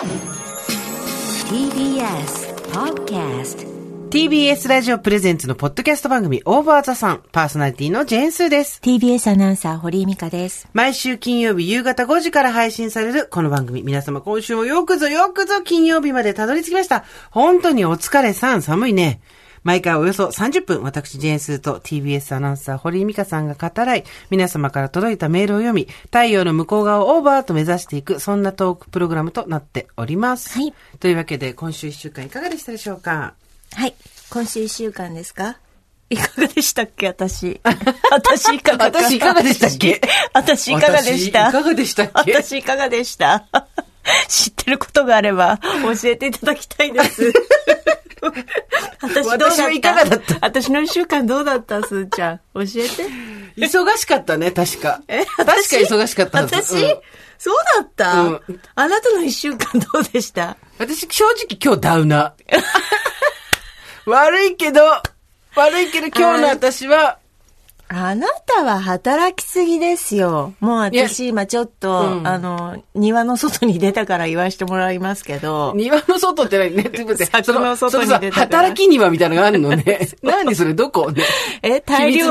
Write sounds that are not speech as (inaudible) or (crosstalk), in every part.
TBS Podcast TBS ラジオプレゼンツのポッドキャスト番組オーバーザさんパーソナリティのジェーンスーです。TBS アナウンサー、堀井美香です。毎週金曜日夕方5時から配信されるこの番組。皆様今週もよくぞよくぞ金曜日までたどり着きました。本当にお疲れさん、寒いね。毎回およそ30分、私、ジェーンスーと TBS アナウンサー、堀井美香さんが語らい、皆様から届いたメールを読み、太陽の向こう側をオーバーと目指していく、そんなトークプログラムとなっております。はい。というわけで、今週1週間いかがでしたでしょうか？はい。今週一週間ですか？いかがでしたっけ？私。(laughs) 私いかがか私いかがでしたっけ？私いかがでした私いかがでしたっけ？私いかがでした知ってることがあれば教えていただきたいです。(laughs) 私どうだった？いかがだった？私の一週間どうだった？すーちゃん。教えて。忙しかったね、確か。え確か忙しかった私、うん。そうだった、うん。あなたの一週間どうでした？私、正直今日ダウナ。ー。(laughs) 悪いけど、悪いけど今日の私は、あなたは働きすぎですよ。もう私今ちょっと、うん。あの、庭の外に出たから言わせてもらいますけど、庭の外って何？ね、って待って柵の外に出たから。働き庭みたいなのがあるのね。(laughs) 何それ、どこ？(laughs) ね。(laughs) え、大量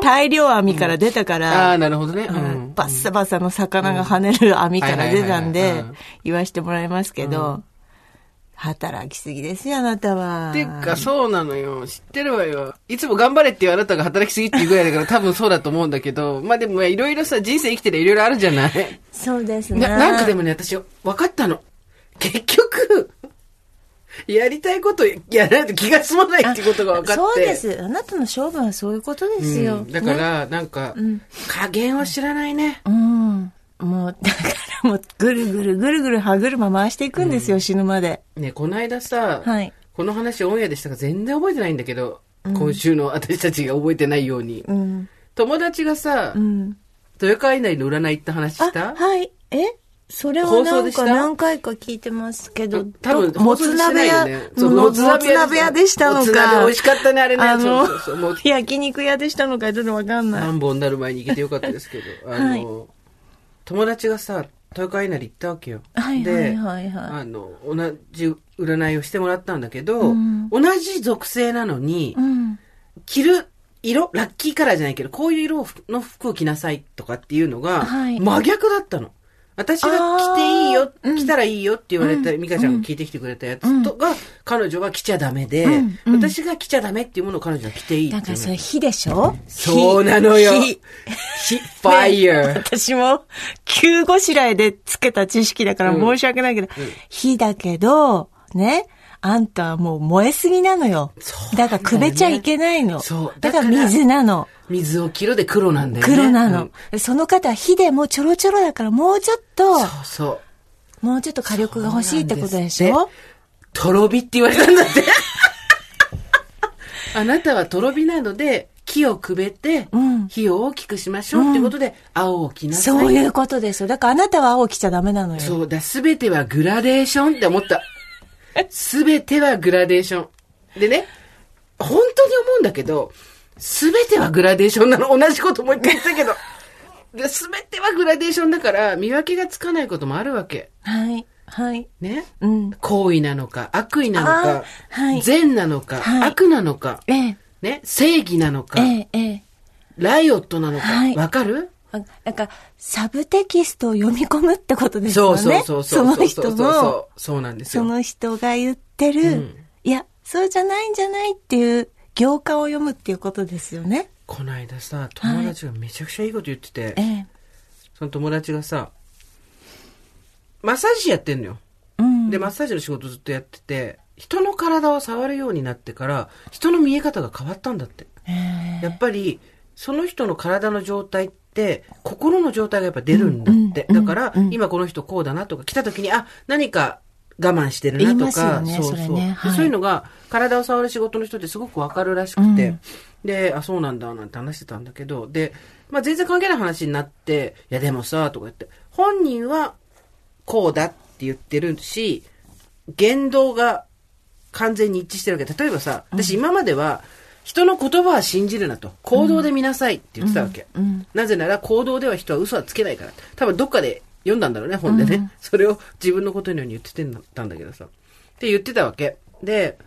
大量網から出たから、ああ、なるほどね。ううん。ん。バッサバサの魚が跳ねる網から出たんで言わせてもらいますけど、働きすぎですよ、あなたは。ってか、そうなのよ。知ってるわよ。いつも頑張れっていうあなたが働きすぎっていうぐらいだから多分そうだと思うんだけど、まあでもいろいろさ、人生生きてるいろいろあるじゃない？そうですね。ななんかでもね、私、分かったの。結局、やりたいことやらないと気が済まないっていうことが分かって。そうです。あなたの勝負はそういうことですよ。うんだから、なんか、加減を知らないね。うん。もう、だからもう、ぐるぐるぐるぐる歯車回していくんですよ、死ぬまで。ね、この間さ、はい。この話オンエアでしたか全然覚えてないんだけど、今週の私たちが覚えてないように。うん。友達がさ、うん。豊川稲荷の占い行った話した？あ、はい。え？それはなんか何回か聞いてますけど、多分、もつ鍋屋、ねもつ鍋屋でしたのもつ鍋か。美味しかったね、あれね。あのそうそうそう、焼肉屋でしたのかちょっとわかんない。何本になる前に行けてよかったですけど、あの、はい友達がさ、豊川稲荷行ったわけよ。はいで、はいはいはい。あの、同じ占いをしてもらったんだけど、うん同じ属性なのに、うん。着る色、ラッキーカラーじゃないけど、こういう色の服を着なさいとかっていうのが、はい真逆だったの。私が着ていいよ、着たらいいよって言われた、うん。美香ちゃんが聞いてきてくれたやつとが、彼女は着ちゃダメで、私が着ちゃダメっていうものを彼女は着ていいってだからそれ火でしょ？そうなのよ。火。火、ファイヤー。(laughs) 私も、急ごしらえでつけた知識だから申し訳ないけど、火だけど、ね、あんたはもう燃えすぎなのよ。だからくべちゃいけないの。そう。だから水なの。水を切るで黒なんだよね。黒なのうん。その方は火でもちょろちょろだからもうちょっと、そうそう。もうちょっと火力が欲しいってことでしょ？とろびって言われたんだって。(laughs) あなたはとろびなので、木をくべてうん、火を大きくしましょうってことで、青を着なさい。そういうことですよ。だからあなたは青着ちゃダメなのよ。そうだ、すべてはグラデーションって思った。(laughs) すべてはグラデーション。でね、本当に思うんだけど、すべてはグラデーションなの。同じこともう一回言ったけど。すべてはグラデーションだから、見分けがつかないこともあるわけ。はい。はい。ね？うん。行為なのか、悪意なのかあ、はい善なのか、はい悪なのか、ええ、ね、正義なのか、ええ、ええ。ライオットなのか、わ、はいかる？あなんか、サブテキストを読み込むってことですよね。そうそうそう。その人そうそうの、そうそうなんですよ。その人が言ってる、うんいや、そうじゃないんじゃないっていう行間を読むっていうことですよね。この間さ、友達がめちゃくちゃいいこと言ってて、ええ。その友達がさ、マッサージ師やってんのよ。うん。で、マッサージの仕事ずっとやってて、人の体を触るようになってから、人の見え方が変わったんだって。ええやっぱり、その人の体の状態って、心の状態がやっぱ出るんだって。うんうんだから、うん今この人こうだなとか、来た時に、あ、何か我慢してるなとか、ねそうそう。それね。はい。でそういうのが、体を触る仕事の人ってすごくわかるらしくて、で、あ、そうなんだ、なんて話してたんだけど、で、まあ全然関係ない話になって、いやでもさ、とか言って、本人はこうだって言ってるし、言動が完全に一致してるわけ。例えばさ、私今までは、人の言葉は信じるなと。行動で見なさいって言ってたわけ。うん。なぜなら行動では人は嘘はつけないから。多分どっかで読んだんだろうね、本でね。それを自分のことのように言ってたんだけどさ。って言ってたわけ。で、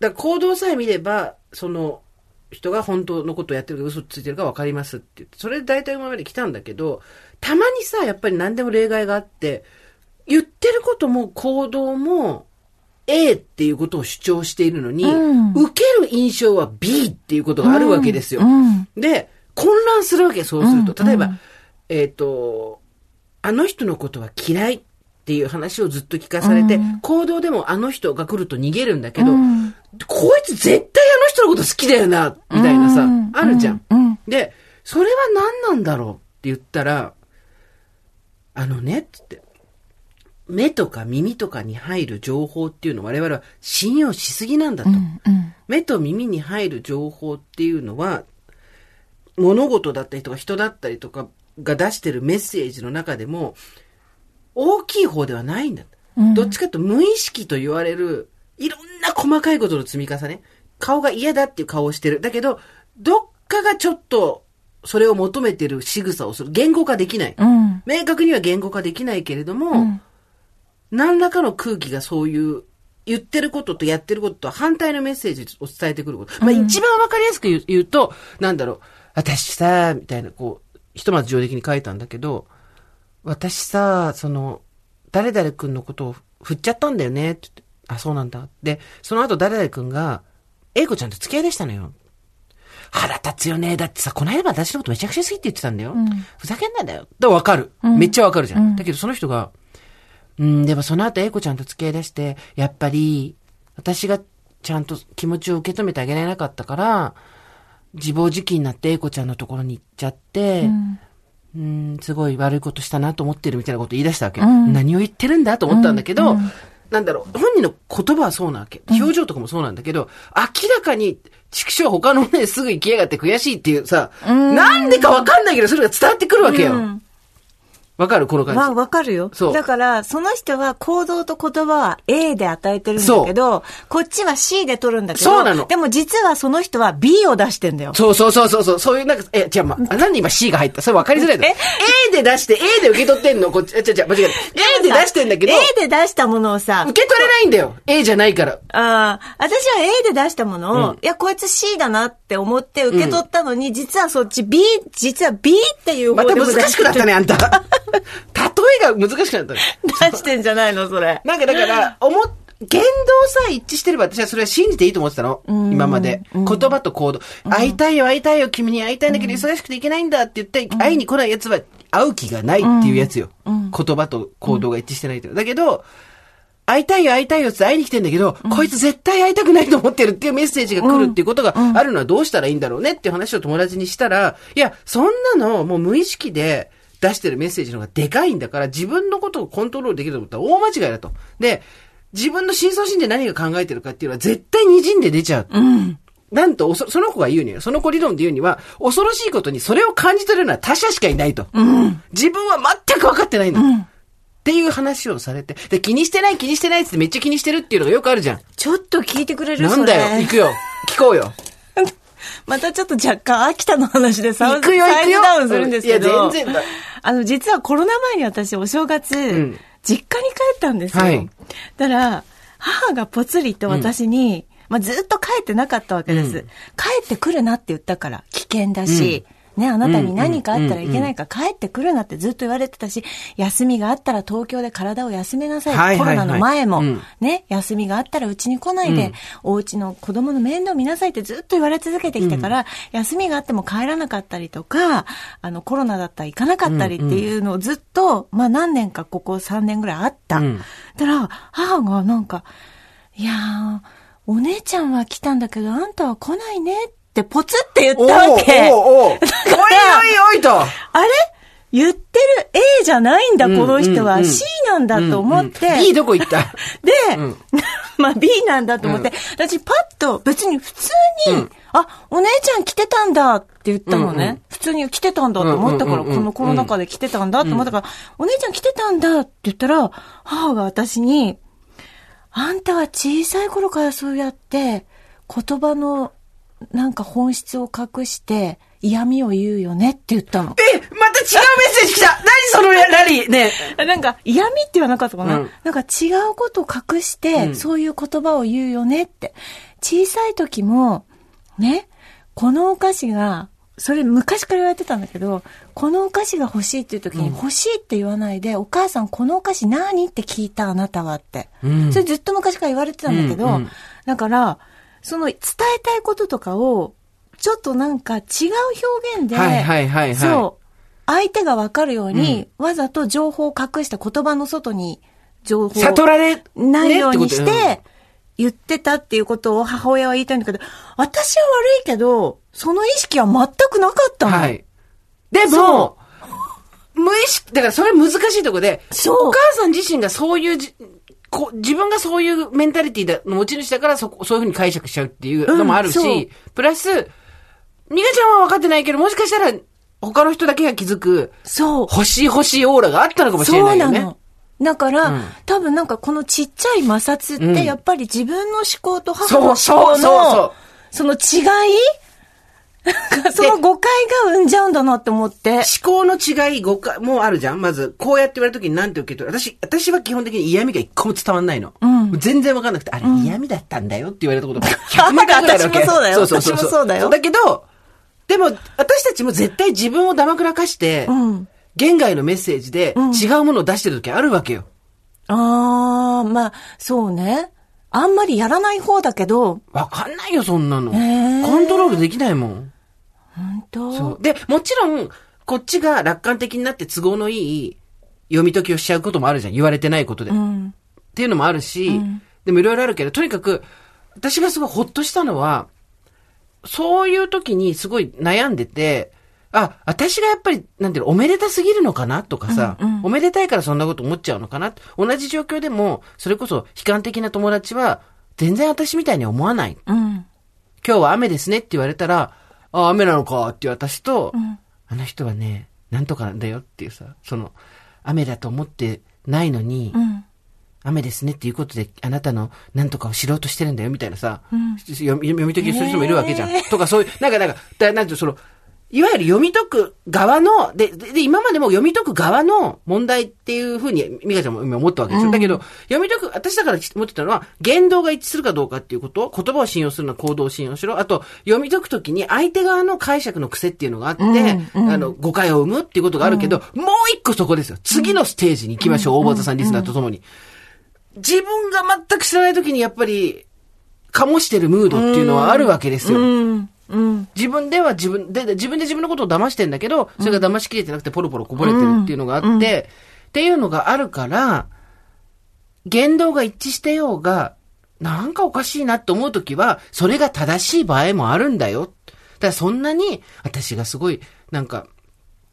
だから行動さえ見れば、その、人が本当のことをやってるか嘘ついてるか分かりますって言って、それで大体今まで来たんだけど、たまにさ、やっぱり何でも例外があって、言ってることも行動も A っていうことを主張しているのに、うん受ける印象は B っていうことがあるわけですよ。うんで、混乱するわけ、そうすると。うん例えば、うんえっ、と、あの人のことは嫌いっていう話をずっと聞かされて、うん。行動でもあの人が来ると逃げるんだけど、うん。こいつ絶対あの人のこと好きだよな、みたいなさ、うん。あるじゃん。で、それは何なんだろうって言ったら、あのね、つって、目とか耳とかに入る情報っていうのを我々は信用しすぎなんだと。うんうん。目と耳に入る情報っていうのは、物事だったりとか人だったりとかが出してるメッセージの中でも、大きい方ではないんだ。うんどっちかと無意識と言われる、いろんな細かいことの積み重ね。顔が嫌だっていう顔をしてる。だけど、どっかがちょっと、それを求めてる仕草をする。言語化できない。うん明確には言語化できないけれども、ん何らかの空気がそういう、言ってることとやってることと反対のメッセージを伝えてくること。まあ一番わかりやすく言う言うと、なんだろう、私さ、みたいな、こう、ひとまず上出来に書いたんだけど、私さ、その、誰々君のことを振っちゃったんだよね、って言って、あ、そうなんだ。で、その後誰々君が、英子ちゃんと付き合いでしたのよ。腹立つよね。だってさ、この間私のことめちゃくちゃ好きって言ってたんだよ。ふざけんなだよ。だわかる。めっちゃわかるじゃん。だけどその人が、うん、でもその後英子ちゃんと付き合い出して、やっぱり、私がちゃんと気持ちを受け止めてあげられなかったから、自暴自棄になって英子ちゃんのところに行っちゃって、うん、すごい悪いことしたなと思ってるみたいなこと言い出したわけ。何を言ってるんだと思ったんだけど、なんだろう、本人の言葉はそうなわけ。表情とかもそうなんだけど、明らかに、畜生他のね、すぐ行きやがって悔しいっていうさ、なんでかわかんないけど、それが伝わってくるわけよ。わかる？この感じ。わ、わかるよ。そうだから、その人は行動と言葉は A で与えてるんだけど、こっちは C で取るんだけど、そうなのでも実はその人は B を出してんだよ。そうそうそうそうそう、そういうなんか、え、違う、ま、あなんで今 C が入った？それ分かりづらいだろ。A で出して A で受け取ってんの？こっち、え、違う違う、間違えた。A で出してんだけど、A で出したものをさ、受け取れないんだよ。A じゃないから。ああ、私は A で出したものを、いや、こいつ C だなって思って受け取ったのに、実はそっち B、実は B っていうまた難しくなったね、あんた。(laughs) 例えが難しくなったね。出してんじゃないの、それ。なんかだから、思っ、言動さえ一致してれば私はそれは信じていいと思ってたの。今まで。言葉と行動。会いたいよ、会いたいよ、君に会いたいんだけど忙しくて行けないんだって言って、会いに来ない奴は会う気がないっていうやつよ。言葉と行動が一致してないっていう。だけど、会いたいよ、会いたいよって会いに来てんだけど、こいつ絶対会いたくないと思ってるっていうメッセージが来るっていうことがあるのはどうしたらいいんだろうねっていう話を友達にしたら、いや、そんなのもう無意識で出してるメッセージの方がでかいんだから、自分のことをコントロールできると思ったら大間違いだと。で、自分の深層心で何が考えてるかっていうのは絶対滲んで出ちゃう。なんと、おそその子が言うには、その子理論で言うには、恐ろしいことにそれを感じ取れるのは他者しかいないと。自分は全く分かってないんだ。っていう話をされて。で、気にしてない気にしてないってめっちゃ気にしてるっていうのがよくあるじゃん。ちょっと聞いてくれる？なんだよ、行くよ。聞こうよ。またちょっと若干秋田の話でサウ行くよサイズダウンするんですけど。いや全然だ。あの、実はコロナ前に私お正月、ん。実家に帰ったんですよ。はい。だから、母がぽつりと私に、まあ、ずっと帰ってなかったわけです、うん。帰ってくるなって言ったから、危険だし、ね、あなたに何かあったらいけないから帰ってくるなってずっと言われてたし、休みがあったら東京で体を休めなさい。はいはいはい。コロナの前も、うん。ね、休みがあったらうちに来ないで、うん。お家の子供の面倒見なさいってずっと言われ続けてきたから、休みがあっても帰らなかったりとか、あの、コロナだったら行かなかったりっていうのをずっと、まあ何年かここ3年ぐらいあった。うん。だから、母がなんか、いやー、お姉ちゃんは来たんだけど、あんたは来ないねってポツって言ったわけ。おうおうおう。(laughs) おいおいおいと。あれ？言ってる A じゃないんだ、この人は。うんうん。C なんだと思って。うんうん B どこ行った？(laughs) で、うん。(laughs) まあ B なんだと思って、私パッと別に普通に、うん。あ、お姉ちゃん来てたんだって言ったのね。うんうん普通に来てたんだと思ったから、うんうんうんうん。このコロナ禍で来てたんだと思ったから、お姉ちゃん来てたんだって言ったら、母が私に、あんたは小さい頃からそうやって言葉のなんか本質を隠して嫌味を言うよねって言ったの。え、また違セージ来た。(laughs) 何そのラリー。ね。なんか、嫌味って言わなかったかな、うん。なんか違うことを隠して、うん。そういう言葉を言うよねって。小さい時も、ね、このお菓子が、それ昔から言われてたんだけど、このお菓子が欲しいっていう時に、欲しいって言わないで、お母さんこのお菓子何って聞いたあなたはって。うん。それずっと昔から言われてたんだけど、だから、その伝えたいこととかを、ちょっとなんか違う表現で、はいはいはいはいそう。相手がわかるように、わざと情報を隠して言葉の外に情報を悟られないようにして言ってたっていうことを母親は言いたいんだけど、私は悪いけど、その意識は全くなかったの。はい。でもそ、無意識、だからそれ難しいとこで、そうお母さん自身がそういうじ、こ自分がそういうメンタリティだの持ち主だからそこ、そういうふうに解釈しちゃうっていうのもあるし、うんプラス、ニガちゃんは分かってないけど、もしかしたら他の人だけが気づく、そう。欲しい欲しいオーラがあったのかもしれないよね。そうなの。だから、うん多分なんかこのちっちゃい摩擦っうんてやっぱり自分の思考と母の思そう考そうそうのその違い (laughs) その誤解が生んじゃうんだなって思って。思考の違い、誤解もあるじゃんまず、こうやって言われた時に何て受け取る？私、私は基本的に嫌味が一個も伝わんないの。うん全然わかんなくて、あれ、嫌味だったんだよって言われたことが (laughs) 100万回ぐらいあるわけ。私もそうだよそうそうそう私もそうだよだけど、でも、私たちも絶対自分をだまくらかして、うん。言外のメッセージでうん違うものを出してる時あるわけよ。あー、まあ、そうね。あんまりやらない方だけど、わかんないよ、そんなの。コントロールできないもん。本当？そう。で、もちろん、こっちが楽観的になって都合のいい読み解きをしちゃうこともあるじゃん。言われてないことで。うん。っていうのもあるし、でもいろいろあるけど、とにかく、私がすごいほっとしたのは、そういう時にすごい悩んでて、あ、私がやっぱり、なんていうの、おめでたすぎるのかなとかさ、うんうんおめでたいからそんなこと思っちゃうのかな同じ状況でも、それこそ悲観的な友達は、全然私みたいに思わない。うん。今日は雨ですねって言われたら、あ、雨なのかっていう私と、んあの人はね、なんとかなんだよっていうさ、その、雨だと思ってないのに、うん。雨ですねっていうことで、あなたの何とかを知ろうとしてるんだよ、みたいなさ、ん読み解きする人もいるわけじゃん。へとかそういう、なんか、なんか、だなんていうのその、いわゆる読み解く側の、で、で、で今までも読み解く側の問題っていうふうに、美香ちゃんも今思ったわけですよ。だけど、読み解く、私だから思ってたのは、言動が一致するかどうかっていうこと、言葉を信用するのは行動を信用しろ。あと、読み解くときに相手側の解釈の癖っていうのがあって、うんうんあの、誤解を生むっていうことがあるけど、もう一個そこですよ。次のステージに行きましょう、大場さんリスナーとともに。自分が全く知らない時にやっぱり、醸してるムードっていうのはあるわけですよ。うん。うん。自分では自分で、自分で自分のことを騙してんだけど、それが騙しきれてなくてポロポロこぼれてるっていうのがあって、っていうのがあるから、言動が一致してようが、なんかおかしいなって思うときは、それが正しい場合もあるんだよ。だからそんなに、私がすごい、なんか、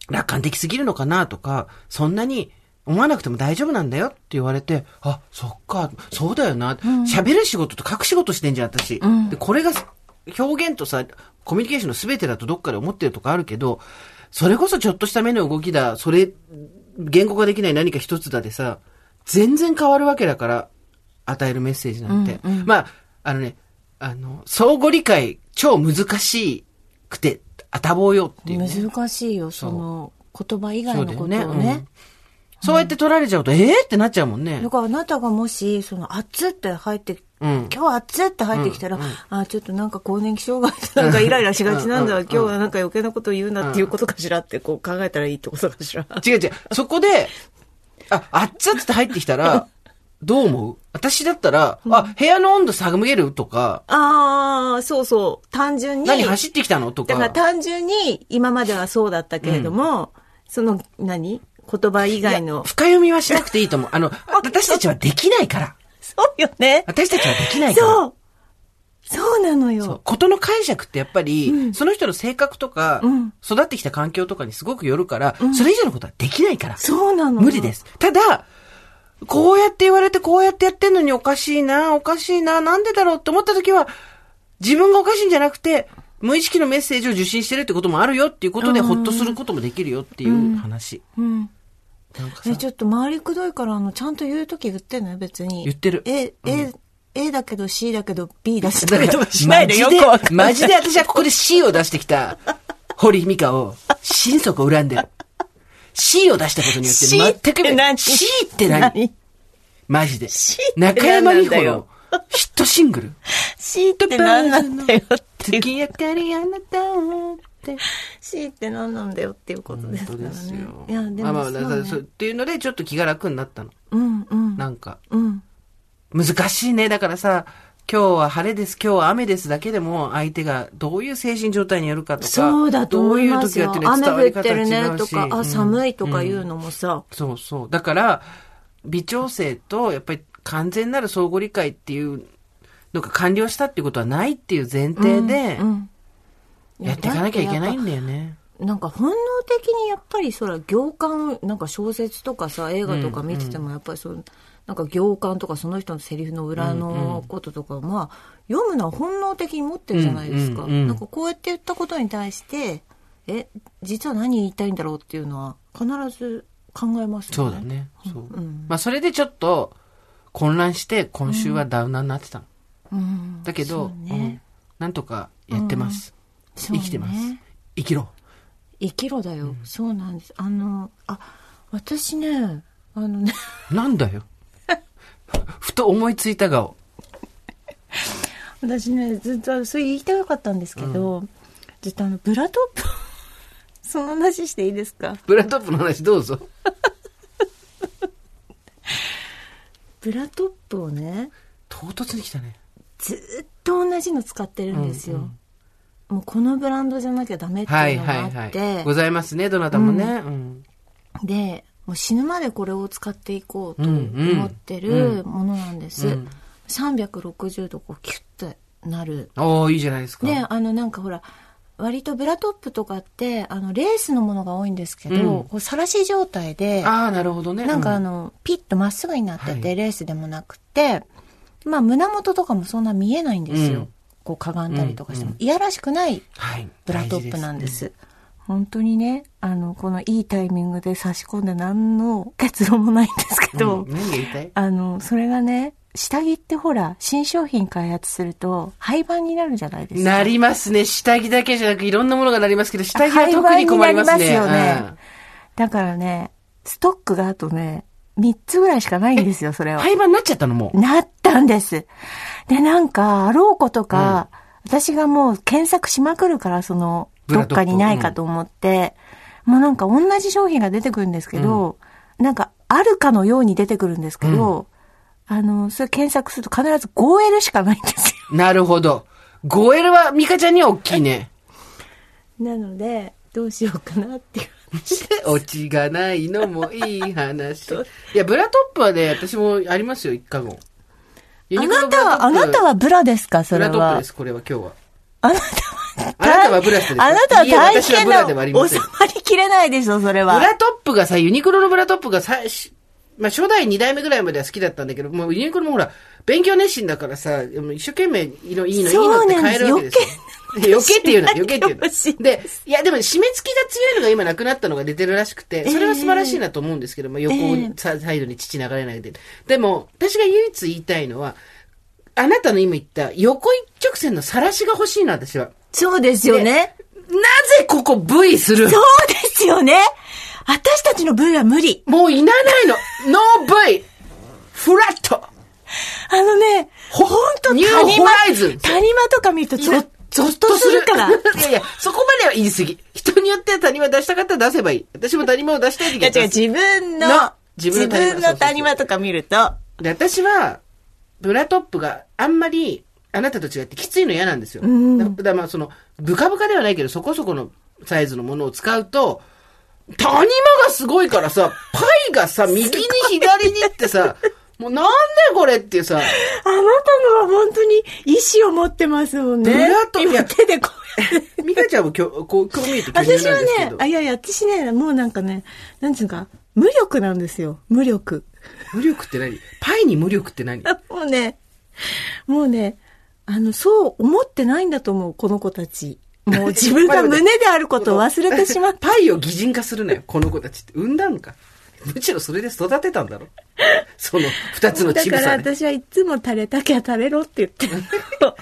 楽観的すぎるのかなとか、そんなに思わなくても大丈夫なんだよって言われて、あ、そっか、そうだよな。喋、る仕事と書く仕事してんじゃん、私。んで、これが表現とさ、コミュニケーションの全てだとどっかで思ってるとかあるけど、それこそちょっとした目の動きだ、それ、言語化できない何か一つだでさ、全然変わるわけだから、与えるメッセージなんて。うんうんまあ、あのね、あの、相互理解、超難しくて、あたぼうよっていう、ね。難しいよ、その、言葉以外のことをそうねね。うんそうやって取られちゃうと、ええってなっちゃうもんねだ。からあなたがもし、その、熱って入って、うん今日熱って入ってきたら、あ、ちょっとなんか更年期障害でなんかイライラしがちなんだ、うん今日はなんか余計なことを言うなっていうことかしらってこう考えたらいいってことかしら。違う違う。そこで、あ、あっつって入ってきたら、どう思う？私だったら、あ、部屋の温度下げるとか、ああ、そうそう。単純に。何走ってきたのとか。だから単純に今まではそうだったけれども、その、何？言葉以外の。深読みはしなくていいと思う。あの、(laughs) 私たちはできないから。そうよね。私たちはできないから。そう。そうなのよ。ことの解釈ってやっぱり、その人の性格とか、うん育ってきた環境とかにすごくよるから、それ以上のことはできないから。そうなの。無理で。す。ただ、こうやって言われてこうやってやってんのにおかしいな、おかしいな、なんでだろうって思った時は、自分がおかしいんじゃなくて、無意識のメッセージを受信してるってこともあるよっていうことで、ほっとすることもできるよっていう話。うん。え、ちょっと周りくどいから、あの、ちゃんと言うとき言ってね、別に。言ってる A、A、A だけど C だけど B だしだか (laughs) らとかしないでよく。マジで私はここで C を出してきた、堀美香を、心底恨んでる。C を出したことによって C 全くって何？C って何？マジで。C って中山美穂のヒットシングル。C って何なんだよって。月明かりあなたをって。C って何なんだよっていうことですからね。本当ですよ。いや、でまあまあ、っていうので、ちょっと気が楽になったの。うんうん。なんか、うん。難しいね。だからさ、今日は晴れです、今日は雨ですだけでも、相手がどういう精神状態によるかとか、そうだと思いますよ。どういう時やって雨降ってるねとか、あ、寒いとかうんいうのもさ、そうそう。だから、微調整と、やっぱり完全なる相互理解っていうのが完了したっていうことはないっていう前提でう、ん。やっていかなきゃいけないんだよね。なんか本能的にやっぱりそら行間なんか小説とかさ映画とか見ててもやっぱりそう、なんか行間とかその人のセリフの裏のこととか、まあ読むのは本能的に持ってるじゃないですか、うんうんうんなんかこうやって言ったことに対してえ実は何言いたいんだろうっていうのは必ず考えますよねそうだね。そう。まあ、それでちょっと混乱して、今週はダウナーになってたの。うんだけど、ねうんなんとかやってます。生きてます。生きろ。生きろだよ、そうなんですあのあ私ねあのね (laughs) なんだよ。(laughs) ふと思いついた顔。(laughs) 私ねずっとそれ言いたかったんですけど、ずっとあのブラトップその話していいですか？ブラトップの話どうぞ。ブラトップをね唐突に来たね。ずっと同じの使ってるんですよ、もうこのブランドじゃなきゃダメってはいいうのがあはいって、はい。ございますね、どなたもね。うん。でもう死ぬまでこれを使っていこうと思ってるものなんです、うん。360度こうキュッとなる。おー、いいじゃないですか。であのなんかほら割とブラトップとかってあのレースのものが多いんですけど、うん。こう晒し状態でああ、なるほどね。なんかあうの、ピッとまっすぐになってて、はい。レースでもなくてまあ胸元とかもそんな見えないんですよ、うんこうかがんだりとかしても、うんいやらしくないはい。ブラトップなんです。本当にね、あの、このいいタイミングで差し込んで何の結論もないんですけど、うんあの、それがね、下着ってほら、新商品開発すると、廃盤になるじゃないですか。なりますね。下着だけじゃなくいろんなものがなりますけど、下着は特に困りますね。廃盤になりますよねだからね、ストックがあとね、3つぐらいしかないんですよ、それは。うん廃盤になっちゃったのもう。なったんです。で、なんか、あろうことか、私がもう検索しまくるから、その、どっかにないかと思って、もうなんか同じ商品が出てくるんですけど、なんか、あるかのように出てくるんですけど、あの、それ検索すると必ず 5L しかないんですよ。(laughs) なるほど。5L はミカちゃんには大きいね。(laughs) なので、どうしようかなっていう。(laughs) オチがないのもいい話。いや、ブラトップはね、私もありますよ、一か後。ユあなたは、あなたはブラですかそれはブラトップで。す、これは今日は。あなたは、あなたはブラスですあなたは大変な、収まりきれないでしょ、それは。ブラトップがさ、ユニクロのブラトップがさ、しまあ、初代2代目ぐらいまでは好きだったんだけど、もうユニクロもほら、勉強熱心だからさ、もう一生懸命、いいの、いいの、いいのって変えるわけですよ。余計っていうな、余計っていうやめてほしいな。で、いや、でも締め付きが強いのが今なくなったのが出てるらしくて、それは素晴らしいなと思うんですけども、横をさサイドに父流れないで。でも、私が唯一言いたいのは、あなたの今言った横一直線の晒しが欲しいの、私は。そうですよね。なぜここ V する？そうですよね。私たちの V は無理。もういらないの。(laughs) ノー V! フラットあのね、ほんとニューホライズン谷間とか見るとゾッ、ゾッととするから。い (laughs) いやいや、そこまでは言い過ぎ。人によっては谷間出したかったら出せばいい。私も谷間を出したい時や違う、自分の、の自自分の谷間分の谷間とか見ると、で、私は、ブラトップがあんまり、あなたと違ってきついの嫌なんですよ。んだだからまあその、ブカブカではないけど、そこそこのサイズのものを使うと、谷間がすごいからさ、パイがさ、右に左にってさ、(laughs) もうなんでこれっていうさ、あなたのは本当に意志を持ってますもんね。ブラト今手でこうやって。ミカちゃんもきょこう、こう見えて私はなんですけど、。ねあ、いやいや、私ね、もうなんかね、なんていうか、無力なんですよ。無力。無力って何？パイに無力って何？(laughs) もうね、もうね、あの、そう思ってないんだと思う、この子たち。もう自分が胸であることを忘れてしまった。パイを擬人化するなよ、この子たちって。産んだのか。むしろそれで育てたんだろ。その二つのだから乳房で。私はいつも垂れたきゃ垂れろって言ってる。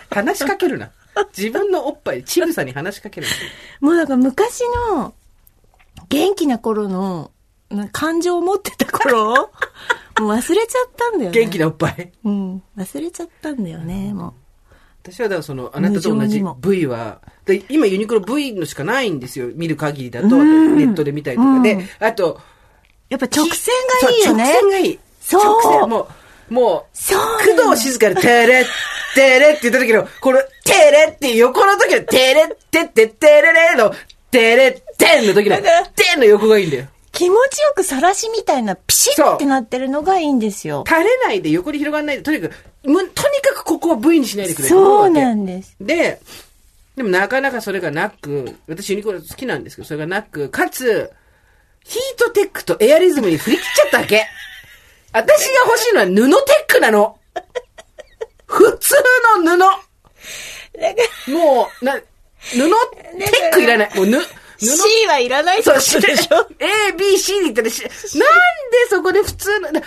話しかけるな。自分のおっぱい、乳房に話しかけるな。もうだから昔の元気な頃のな感情を持ってた頃 (laughs) もう忘れちゃったんだよね。元気なおっぱい。うん。忘れちゃったんだよね、も私はだからその、あなたと同じ V は、で今ユニクロ V のしかないんですよ。見る限りだと、ネットで見たりとかで。あと、う。やっぱ直線がいいよね。直線がいい。そう直線、もう、もう、工藤静香で、てれ、てれって言った時の、この、てれって横の時の、てれってって、てれれの、てれってんの時の、てんの横がいいんだよ。気持ちよく晒しみたいなピシッってなってるのがいいんですよ。垂れないで横に広がらないで、とにかく、むとにかくここは V にしないでくれそうなんです。で、でもなかなかそれがなく、私ユニクロ好きなんですけど、それがなく、かつ、ヒートテックとエアリズムに振り切っちゃったわけ。(laughs) 私が欲しいのは布テックなの。普通の布。もう、な、布、テックいらない。もうぬ、布。C はいらないってでしょ？A, B, C に言ったらし、なんでそこで普通の、な汗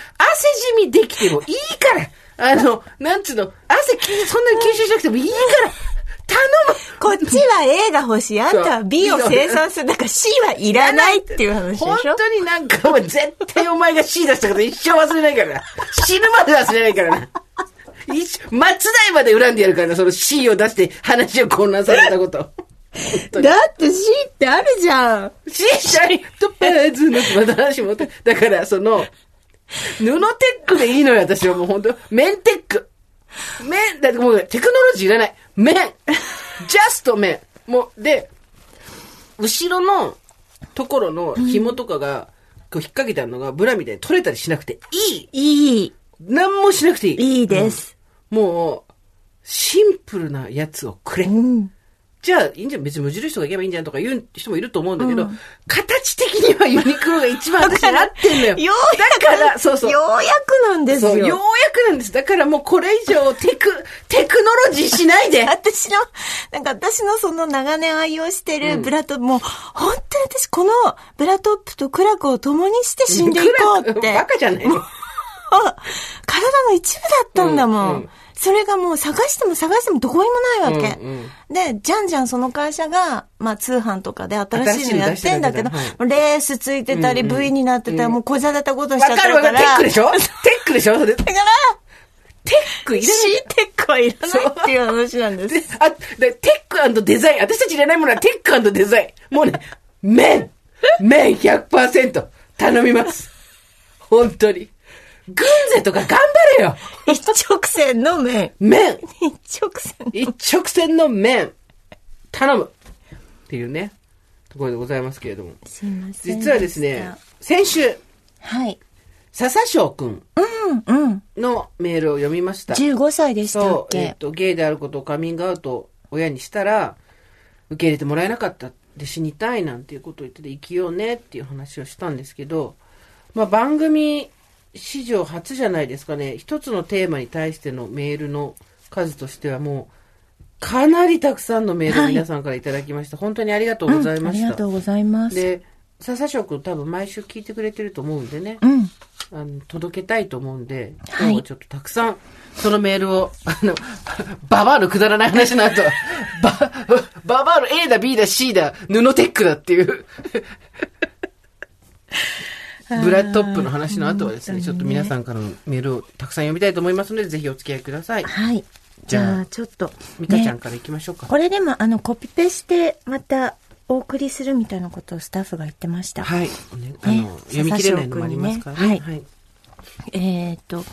じみできてもいいから。あの、なんつうの、汗きそんなに吸収しなくてもいいから。頼むこっちは A が欲しい。あんたは B を生産する。だから C はいらないっていう話でしょ？本当になんかもう絶対お前が C 出したこと一生忘れないからな。死ぬまで忘れないからな。一松代まで恨んでやるからな、その C を出して話を混乱させたこと。だって C ってあるじゃん。C 社員とペーズのまた話も。だからその、布テックでいいのよ、私はもう本当綿テック。綿、だってもうテクノロジーいらない。綿。ジャスト綿。もう、で、後ろのところの紐とかが、こう引っ掛けてあるのがブラみたいに取れたりしなくていい。いい。何もしなくていい。いいです。もう、シンプルなやつをくれ。うん。じゃあ、いいんじゃん。別に無印とか行けばいいんじゃんとか言う人もいると思うんだけど、形的にはユニクロが一番私に合ってんのよ。ようやくだから、そうそう。ようやくなんですよ。ようやくなんです。だからもうこれ以上テク、テクノロジーしないで。(laughs) 私の、なんか私のその長年愛用してるブラトップ、もう本当に私このブラトップとクラクを共にして死んでいこうって。バカじゃないの。あ体の一部だったんだもん。うんうんそれがもう探しても探してもどこにもないわけ。うんで、じゃんじゃんその会社が、まあ通販とかで新しいのやってんだけど、新しいレースついてたり、V になってたり、もうこじゃれたことしちゃわってるか。かるわからる。テックでしょ？(laughs) テックでしょ？それテだから、ックいらない。C テックはいらないっていう話なんです。であ、でテックデザイン。私たちいらないものはテックデザイン。もうね、麺麺100%頼みます。本当に。軍勢とか頑張れよ一直線の面。麺一直線。一直線の麺頼むっていうね、ところでございますけれども。すいません。実はですね、先週、はい。笹翔くんうん、うん。のメールを読みました。15歳でしたっけ、えっ、と、ゲイであることをカミングアウト親にしたら、受け入れてもらえなかったで死にたいなんていうことを言ってて生きようねっていう話をしたんですけど、まあ番組史上初じゃないですかね。一つのテーマに対してのメールの数としてはもう、かなりたくさんのメールを皆さんからいただきました。本当にありがとうございました。ありがとうございます。で、笹翔くん多分毎週聞いてくれてると思うんでね。うん。あの、届けたいと思うんで、はい今日はちょっとたくさん、そのメールを、あの、(laughs) ババアのくだらない話の後、(laughs) バ、ババアの A だ B だ C だ、布テックだっていう、ブラッドトップの話の後はですね、ちょっと皆さんからのメールをたくさん読みたいと思いますので、ぜひお付き合いください。はい。じじゃあちょっと。ミカちゃんねから行きましょうか。これでも、あの、コピペして、また、お送りするみたいなことをスタッフが言ってました。はい。ね、あの、読み切れないのもありますからね。笹翔えーっと、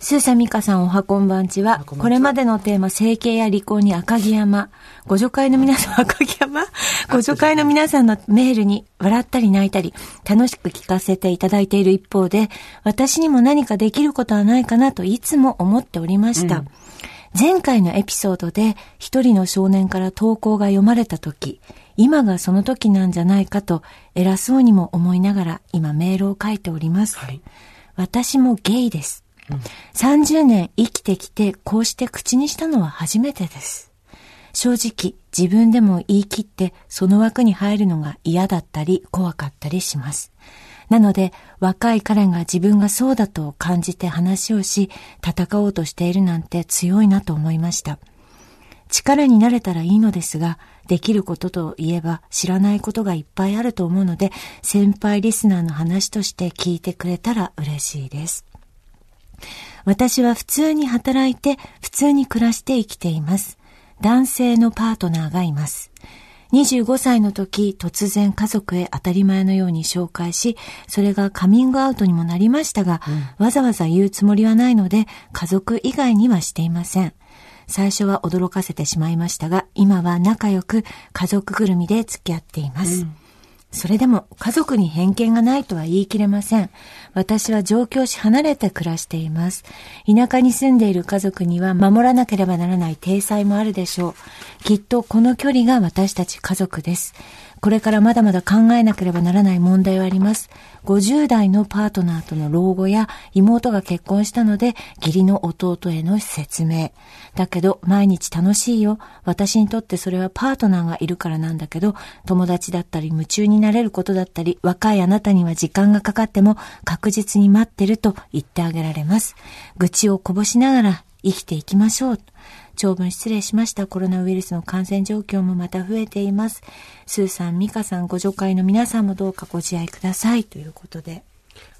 スーサミカさんおはこんばんちは、これまでのテーマ、整形や離婚に赤城山、ご助会の皆さん、赤城山 (laughs) ご助会の皆さんのメールに笑ったり泣いたり、楽しく聞かせていただいている一方で、私にも何かできることはないかなといつも思っておりました。前回のエピソードで一人の少年から投稿が読まれた時、今がその時なんじゃないかと偉そうにも思いながら今メールを書いております。はい私もゲイです。30年生きてきてこうして口にしたのは初めてです。正直自分でも言い切ってその枠に入るのが嫌だったり怖かったりします。なので若い彼が自分がそうだと感じて話をし戦おうとしているなんて強いなと思いました。力になれたらいいのですが、できることといえば知らないことがいっぱいあると思うので、先輩リスナーの話として聞いてくれたら嬉しいです。私は普通に働いて普通に暮らして生きています。男性のパートナーがいます。25歳の時、突然家族へ当たり前のように紹介し、それがカミングアウトにもなりましたが、うん、わざわざ言うつもりはないので、家族以外にはしていません。最初は驚かせてしまいましたが、今は仲良く家族ぐるみで付き合っています。うんそれでも家族に偏見がないとは言い切れません。私は上京し離れて暮らしています。田舎に住んでいる家族には守らなければならない体裁もあるでしょう。きっとこの距離が私たち家族です。これからまだまだ考えなければならない問題はあります。50代のパートナーとの老後や妹が結婚したので義理の弟への説明。だけど毎日楽しいよ。私にとってそれはパートナーがいるからなんだけど、友達だったり夢中になれることだったり、若いあなたには時間がかかっても確実に待ってると言ってあげられます。愚痴をこぼしながら生きていきましょう。長文失礼しました。コロナウイルスの感染状況もまた増えています。スーさん、ミカさん、ご助会の皆さんもどうかご自愛ください。ということで。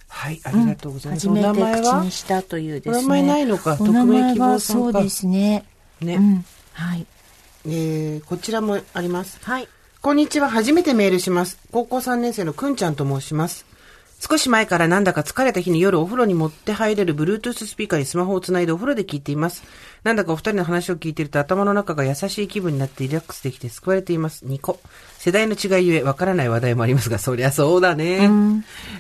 はい、ありがとうございます。うん、初めて口にしたというですね。お名前ないのか、匿名希望さんそうですね。ね。うん、はい。えー、こちらもあります。はい。こんにちは、初めてメールします。高校3年生のくんちゃんと申します。少し前からなんだか疲れた日に夜お風呂に持って入れる Bluetooth スピーカーにスマホをつないでお風呂で聞いています。なんだかお二人の話を聞いていると頭の中が優しい気分になってリラックスできて救われています。2個。世代の違いゆえわからない話題もありますが、そりゃそうだね。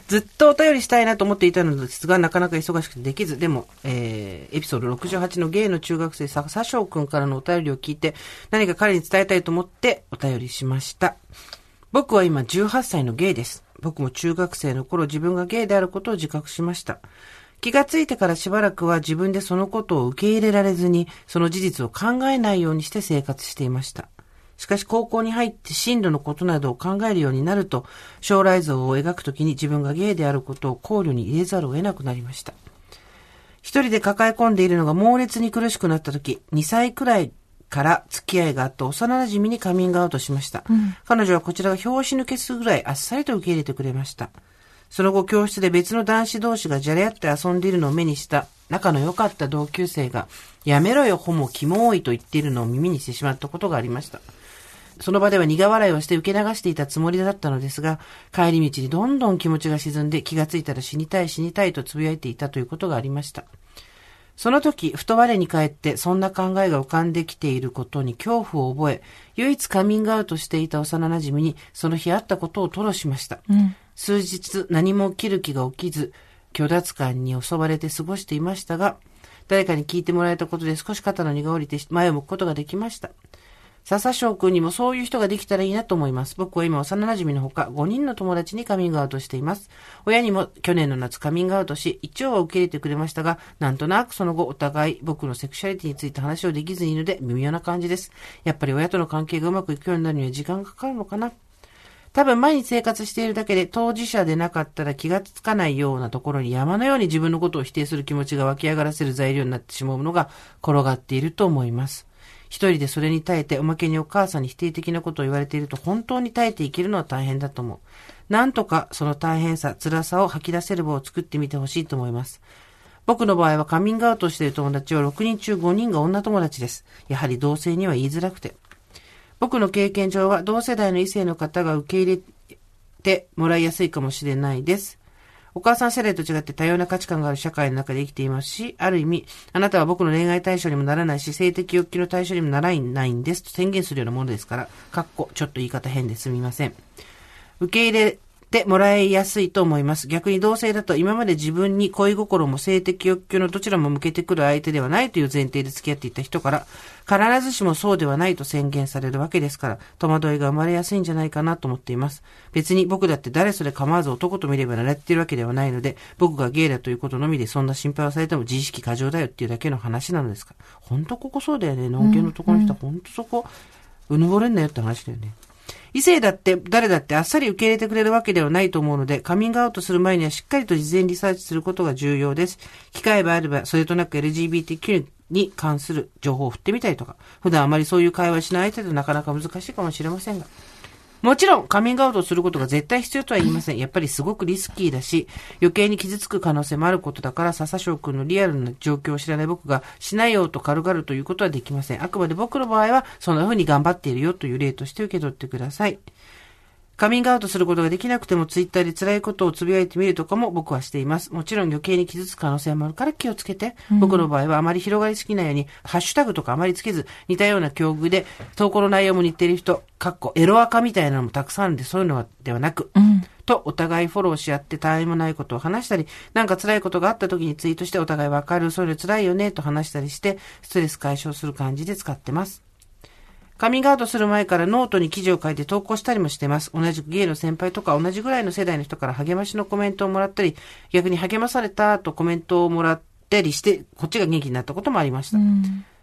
ずっとお便りしたいなと思っていたのですが、なかなか忙しくてできず、でも、えー、エピソード68のゲイの中学生、佐藤くんからのお便りを聞いて、何か彼に伝えたいと思ってお便りしました。僕は今18歳のゲイです。僕も中学生の頃自分がゲイであることを自覚しました。気がついてからしばらくは自分でそのことを受け入れられずに、その事実を考えないようにして生活していました。しかし高校に入って進路のことなどを考えるようになると、将来像を描くときに自分がゲイであることを考慮に入れざるを得なくなりました。一人で抱え込んでいるのが猛烈に苦しくなったとき、2歳くらいから付き合いがあった幼馴染にカミングアウトしました。うん、彼女はこちらが拍子抜けするぐらいあっさりと受け入れてくれました。その後教室で別の男子同士がじゃれ合って遊んでいるのを目にした仲の良かった同級生が、やめろよ、ホモ、キモいと言っているのを耳にしてしまったことがありました。その場では苦笑いをして受け流していたつもりだったのですが、帰り道にどんどん気持ちが沈んで気がついたら死にたい死にたいと呟いていたということがありました。その時、ふと我に返ってそんな考えが浮かんできていることに恐怖を覚え、唯一カミングアウトしていた幼馴染にその日あったことを吐露しました。うん、数日何も起きる気が起きず、虚脱感に襲われて過ごしていましたが、誰かに聞いてもらえたことで少し肩の荷が下りて前を向くことができました。笹翔くんにもそういう人ができたらいいなと思います。僕は今幼馴染のほか5人の友達にカミングアウトしています。親にも去年の夏カミングアウトし、一応は受け入れてくれましたが、なんとなくその後お互い僕のセクシャリティについて話をできずにいるので微妙な感じです。やっぱり親との関係がうまくいくようになるには時間がかかるのかな多分毎日生活しているだけで当事者でなかったら気がつかないようなところに山のように自分のことを否定する気持ちが湧き上がらせる材料になってしまうのが転がっていると思います。一人でそれに耐えて、おまけにお母さんに否定的なことを言われていると本当に耐えていけるのは大変だと思う。なんとかその大変さ、辛さを吐き出せる場を作ってみてほしいと思います。僕の場合はカミングアウトしている友達は6人中5人が女友達です。やはり同性には言いづらくて。僕の経験上は同世代の異性の方が受け入れてもらいやすいかもしれないです。お母さん世代と違って多様な価値観がある社会の中で生きていますし、ある意味、あなたは僕の恋愛対象にもならないし、性的欲求の対象にもならないんですと宣言するようなものですから、かっこ、ちょっと言い方変ですみません。受け入れてもらいやすいと思います。逆に同性だと今まで自分に恋心も性的欲求のどちらも向けてくる相手ではないという前提で付き合っていた人から、必ずしもそうではないと宣言されるわけですから、戸惑いが生まれやすいんじゃないかなと思っています。別に僕だって誰それ構わず男と見れば習っているわけではないので、僕がゲイだということのみでそんな心配をされても自意識過剰だよっていうだけの話なのですか。ほんとここそうだよね。のんけの男の人はほんとそこ、うぬぼれんなよって話だよね。異性だって誰だってあっさり受け入れてくれるわけではないと思うので、カミングアウトする前にはしっかりと事前リサーチすることが重要です。機会があれば、それとなく LGBTQ に関する情報を振ってみたりとか、普段あまりそういう会話しない相手となかなか難しいかもしれませんが、もちろん、カミングアウトすることが絶対必要とは言いません。やっぱりすごくリスキーだし、余計に傷つく可能性もあることだから、笹翔くんのリアルな状況を知らない僕がしないよと軽々ということはできません。あくまで僕の場合は、そんな風に頑張っているよという例として受け取ってください。カミングアウトすることができなくてもツイッターで辛いことをつぶやいてみるとかも僕はしています。もちろん余計に傷つく可能性もあるから気をつけて、うん、僕の場合はあまり広がりすぎないように、ハッシュタグとかあまりつけず、似たような境遇で投稿の内容も似ている人、かっこエロアカみたいなのもたくさんあるんで、そういうのではなく、うん、とお互いフォローし合って他愛もないことを話したり、なんか辛いことがあった時にツイートしてお互いわかる、そういうの辛いよねと話したりして、ストレス解消する感じで使ってます。カミングアウトする前からノートに記事を書いて投稿したりもしてます。同じくゲイの先輩とか同じぐらいの世代の人から励ましのコメントをもらったり、逆に励まされたとコメントをもらったりして、こっちが元気になったこともありました。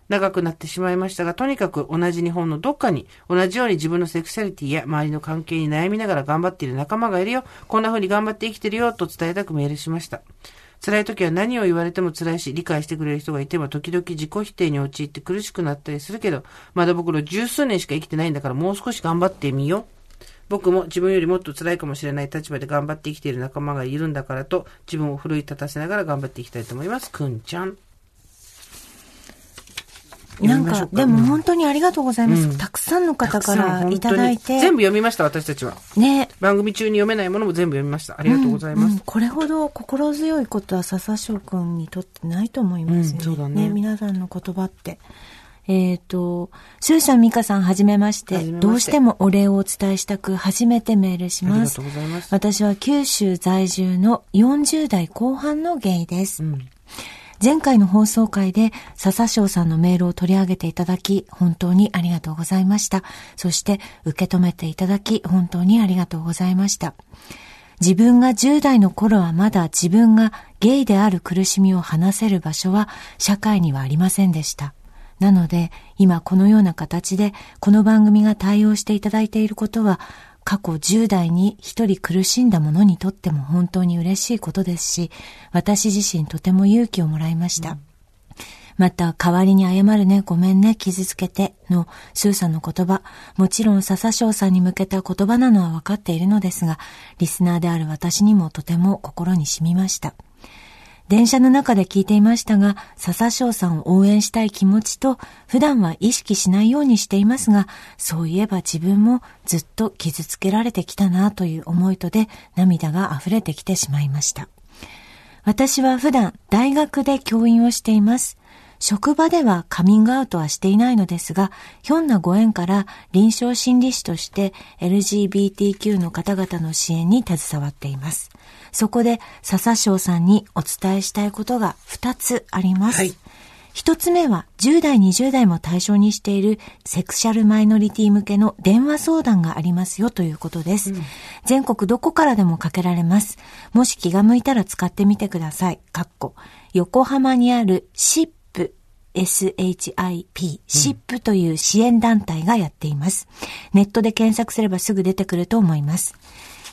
長くなってしまいましたが、とにかく同じ日本のどっかに、同じように自分のセクシャリティや周りの関係に悩みながら頑張っている仲間がいるよ。こんな風に頑張って生きてるよ、と伝えたくメールしました。辛い時は何を言われても辛いし、理解してくれる人がいても時々自己否定に陥って苦しくなったりするけど、まだ僕ら十数年しか生きてないんだからもう少し頑張ってみよう。僕も自分よりもっと辛いかもしれない立場で頑張って生きている仲間がいるんだからと、自分を奮い立たせながら頑張っていきたいと思います。くんちゃん。なんか、でも本当にありがとうございます。うん、たくさんの方からいただいて。全部読みました、私たちは。ね。番組中に読めないものも全部読みました。ありがとうございます。うんうん、これほど心強いことは笹翔くんにとってないと思いますね。そうだね。ね皆さんの言葉って。えっ、ー、と、シューシャンミカさんはじめまして、どうしてもお礼をお伝えしたく初めてメールします。ありがとうございます。私は九州在住の40代後半のゲイです。前回の放送回で笹翔さんのメールを取り上げていただき、本当にありがとうございました。そして受け止めていただき、本当にありがとうございました。自分が10代の頃はまだ自分がゲイである苦しみを話せる場所は社会にはありませんでした。なので、今このような形でこの番組が対応していただいていることは過去10代に一人苦しんだ者にとっても本当に嬉しいことですし、私自身とても勇気をもらいました。うん、また、代わりに謝るね、ごめんね、傷つけて、のスーさんの言葉、もちろん笹翔さんに向けた言葉なのは分かっているのですが、リスナーである私にもとても心に染みました。電車の中で聞いていましたが、笹翔さんを応援したい気持ちと、普段は意識しないようにしていますが、そういえば自分もずっと傷つけられてきたなという思いとで、涙が溢れてきてしまいました。私は普段大学で教員をしています。職場ではカミングアウトはしていないのですが、ひょんなご縁から臨床心理士として LGBTQ の方々の支援に携わっています。そこで笹翔さんにお伝えしたいことが2つあります。はい一つ目は10代、20代も対象にしているセクシャルマイノリティ向けの電話相談がありますよということです。うん、全国どこからでもかけられます。もし気が向いたら使ってみてください。かっこ横浜にある SHIP、SIP という支援団体がやっています。ネットで検索すればすぐ出てくると思います。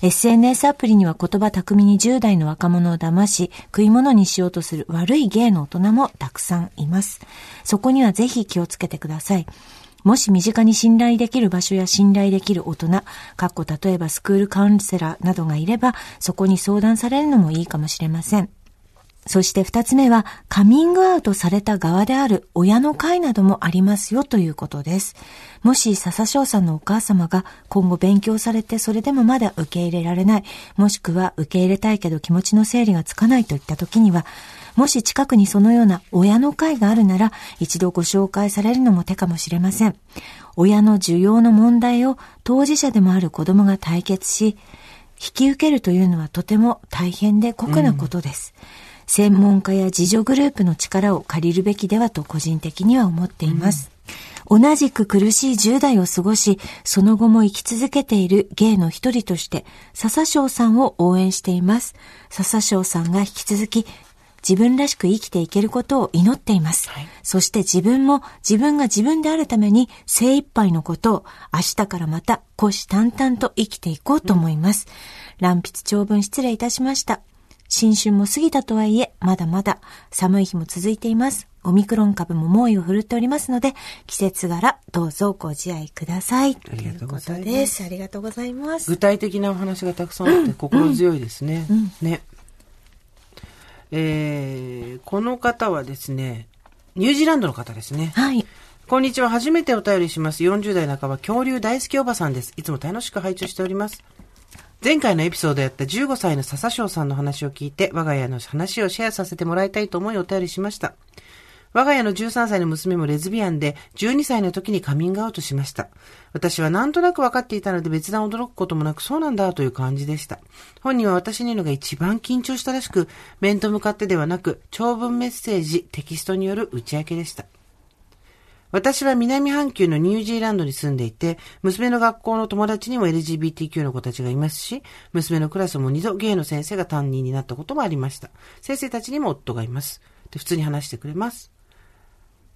SNS アプリには言葉巧みに10代の若者を騙し、食い物にしようとする悪い芸の大人もたくさんいます。そこにはぜひ気をつけてください。もし身近に信頼できる場所や信頼できる大人、かっこ例えばスクールカウンセラーなどがいれば、そこに相談されるのもいいかもしれません。そして二つ目は、カミングアウトされた側である親の会などもありますよということです。もし笹翔さんのお母様が今後勉強されてそれでもまだ受け入れられない、もしくは受け入れたいけど気持ちの整理がつかないといった時には、もし近くにそのような親の会があるなら、一度ご紹介されるのも手かもしれません。親の需要の問題を当事者でもある子供が対決し、引き受けるというのはとても大変で酷なことです。うん専門家や自助グループの力を借りるべきではと個人的には思っています。うん、同じく苦しい10代を過ごし、その後も生き続けている芸の一人として、笹翔さんを応援しています。笹翔さんが引き続き、自分らしく生きていけることを祈っています。はい、そして自分も自分が自分であるために精一杯のことを明日からまた虎視眈々と生きていこうと思います。うん、乱筆長文失礼いたしました。新春も過ぎたとはいえ、まだまだ寒い日も続いています。オミクロン株も猛威を振るっておりますので、季節柄どうぞご自愛ください。ありがとうございますということです。ありがとうございます。具体的なお話がたくさんあって心強いですね。ね。えー、この方はですね、ニュージーランドの方ですね。はい。こんにちは。初めてお便りします。40代半ば、恐竜大好きおばさんです。いつも楽しく拝聴しております。前回のエピソードやった15歳の笹翔さんの話を聞いて、我が家の話をシェアさせてもらいたいと思いお便りしました。我が家の13歳の娘もレズビアンで、12歳の時にカミングアウトしました。私はなんとなく分かっていたので別段驚くこともなくそうなんだという感じでした。本人は私に言うのが一番緊張したらしく、面と向かってではなく、長文メッセージ、テキストによる打ち明けでした。私は南半球のニュージーランドに住んでいて、娘の学校の友達にも LGBTQ の子たちがいますし、娘のクラスも二度ゲイの先生が担任になったこともありました。先生たちにも夫がいます。で、普通に話してくれます。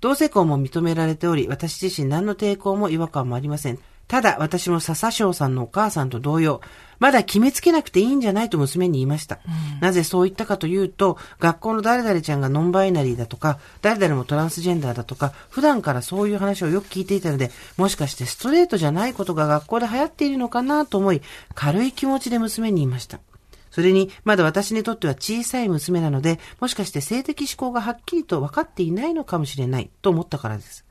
同性婚も認められており、私自身何の抵抗も違和感もありません。ただ、私も笹翔さんのお母さんと同様、まだ決めつけなくていいんじゃないと娘に言いました。なぜそう言ったかというと、学校の誰々ちゃんがノンバイナリーだとか、誰々もトランスジェンダーだとか、普段からそういう話をよく聞いていたので、もしかしてストレートじゃないことが学校で流行っているのかなと思い、軽い気持ちで娘に言いました。それに、まだ私にとっては小さい娘なので、もしかして性的思考がはっきりと分かっていないのかもしれないと思ったからです。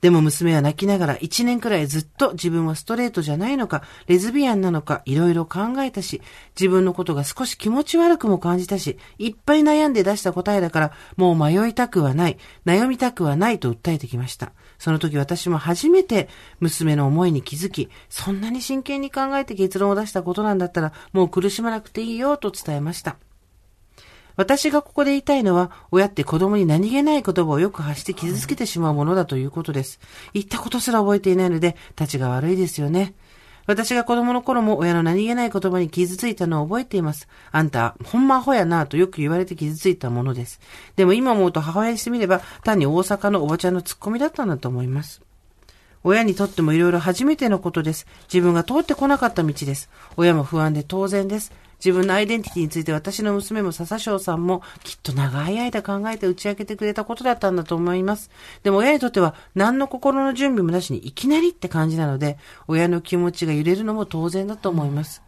でも娘は泣きながら一年くらいずっと自分はストレートじゃないのか、レズビアンなのか、いろいろ考えたし、自分のことが少し気持ち悪くも感じたし、いっぱい悩んで出した答えだから、もう迷いたくはない、悩みたくはないと訴えてきました。その時私も初めて娘の思いに気づき、そんなに真剣に考えて結論を出したことなんだったら、もう苦しまなくていいよと伝えました。私がここで言いたいのは、親って子供に何気ない言葉をよく発して傷つけてしまうものだということです。言ったことすら覚えていないので、立ちが悪いですよね。私が子供の頃も親の何気ない言葉に傷ついたのを覚えています。あんた、ほんまアホやなとよく言われて傷ついたものです。でも今思うと母親にしてみれば、単に大阪のおばちゃんのツッコミだったんだと思います。親にとってもいろいろ初めてのことです。自分が通ってこなかった道です。親も不安で当然です。自分のアイデンティティについて私の娘も笹翔さんもきっと長い間考えて打ち明けてくれたことだったんだと思います。でも親にとっては何の心の準備もなしにいきなりって感じなので、親の気持ちが揺れるのも当然だと思います。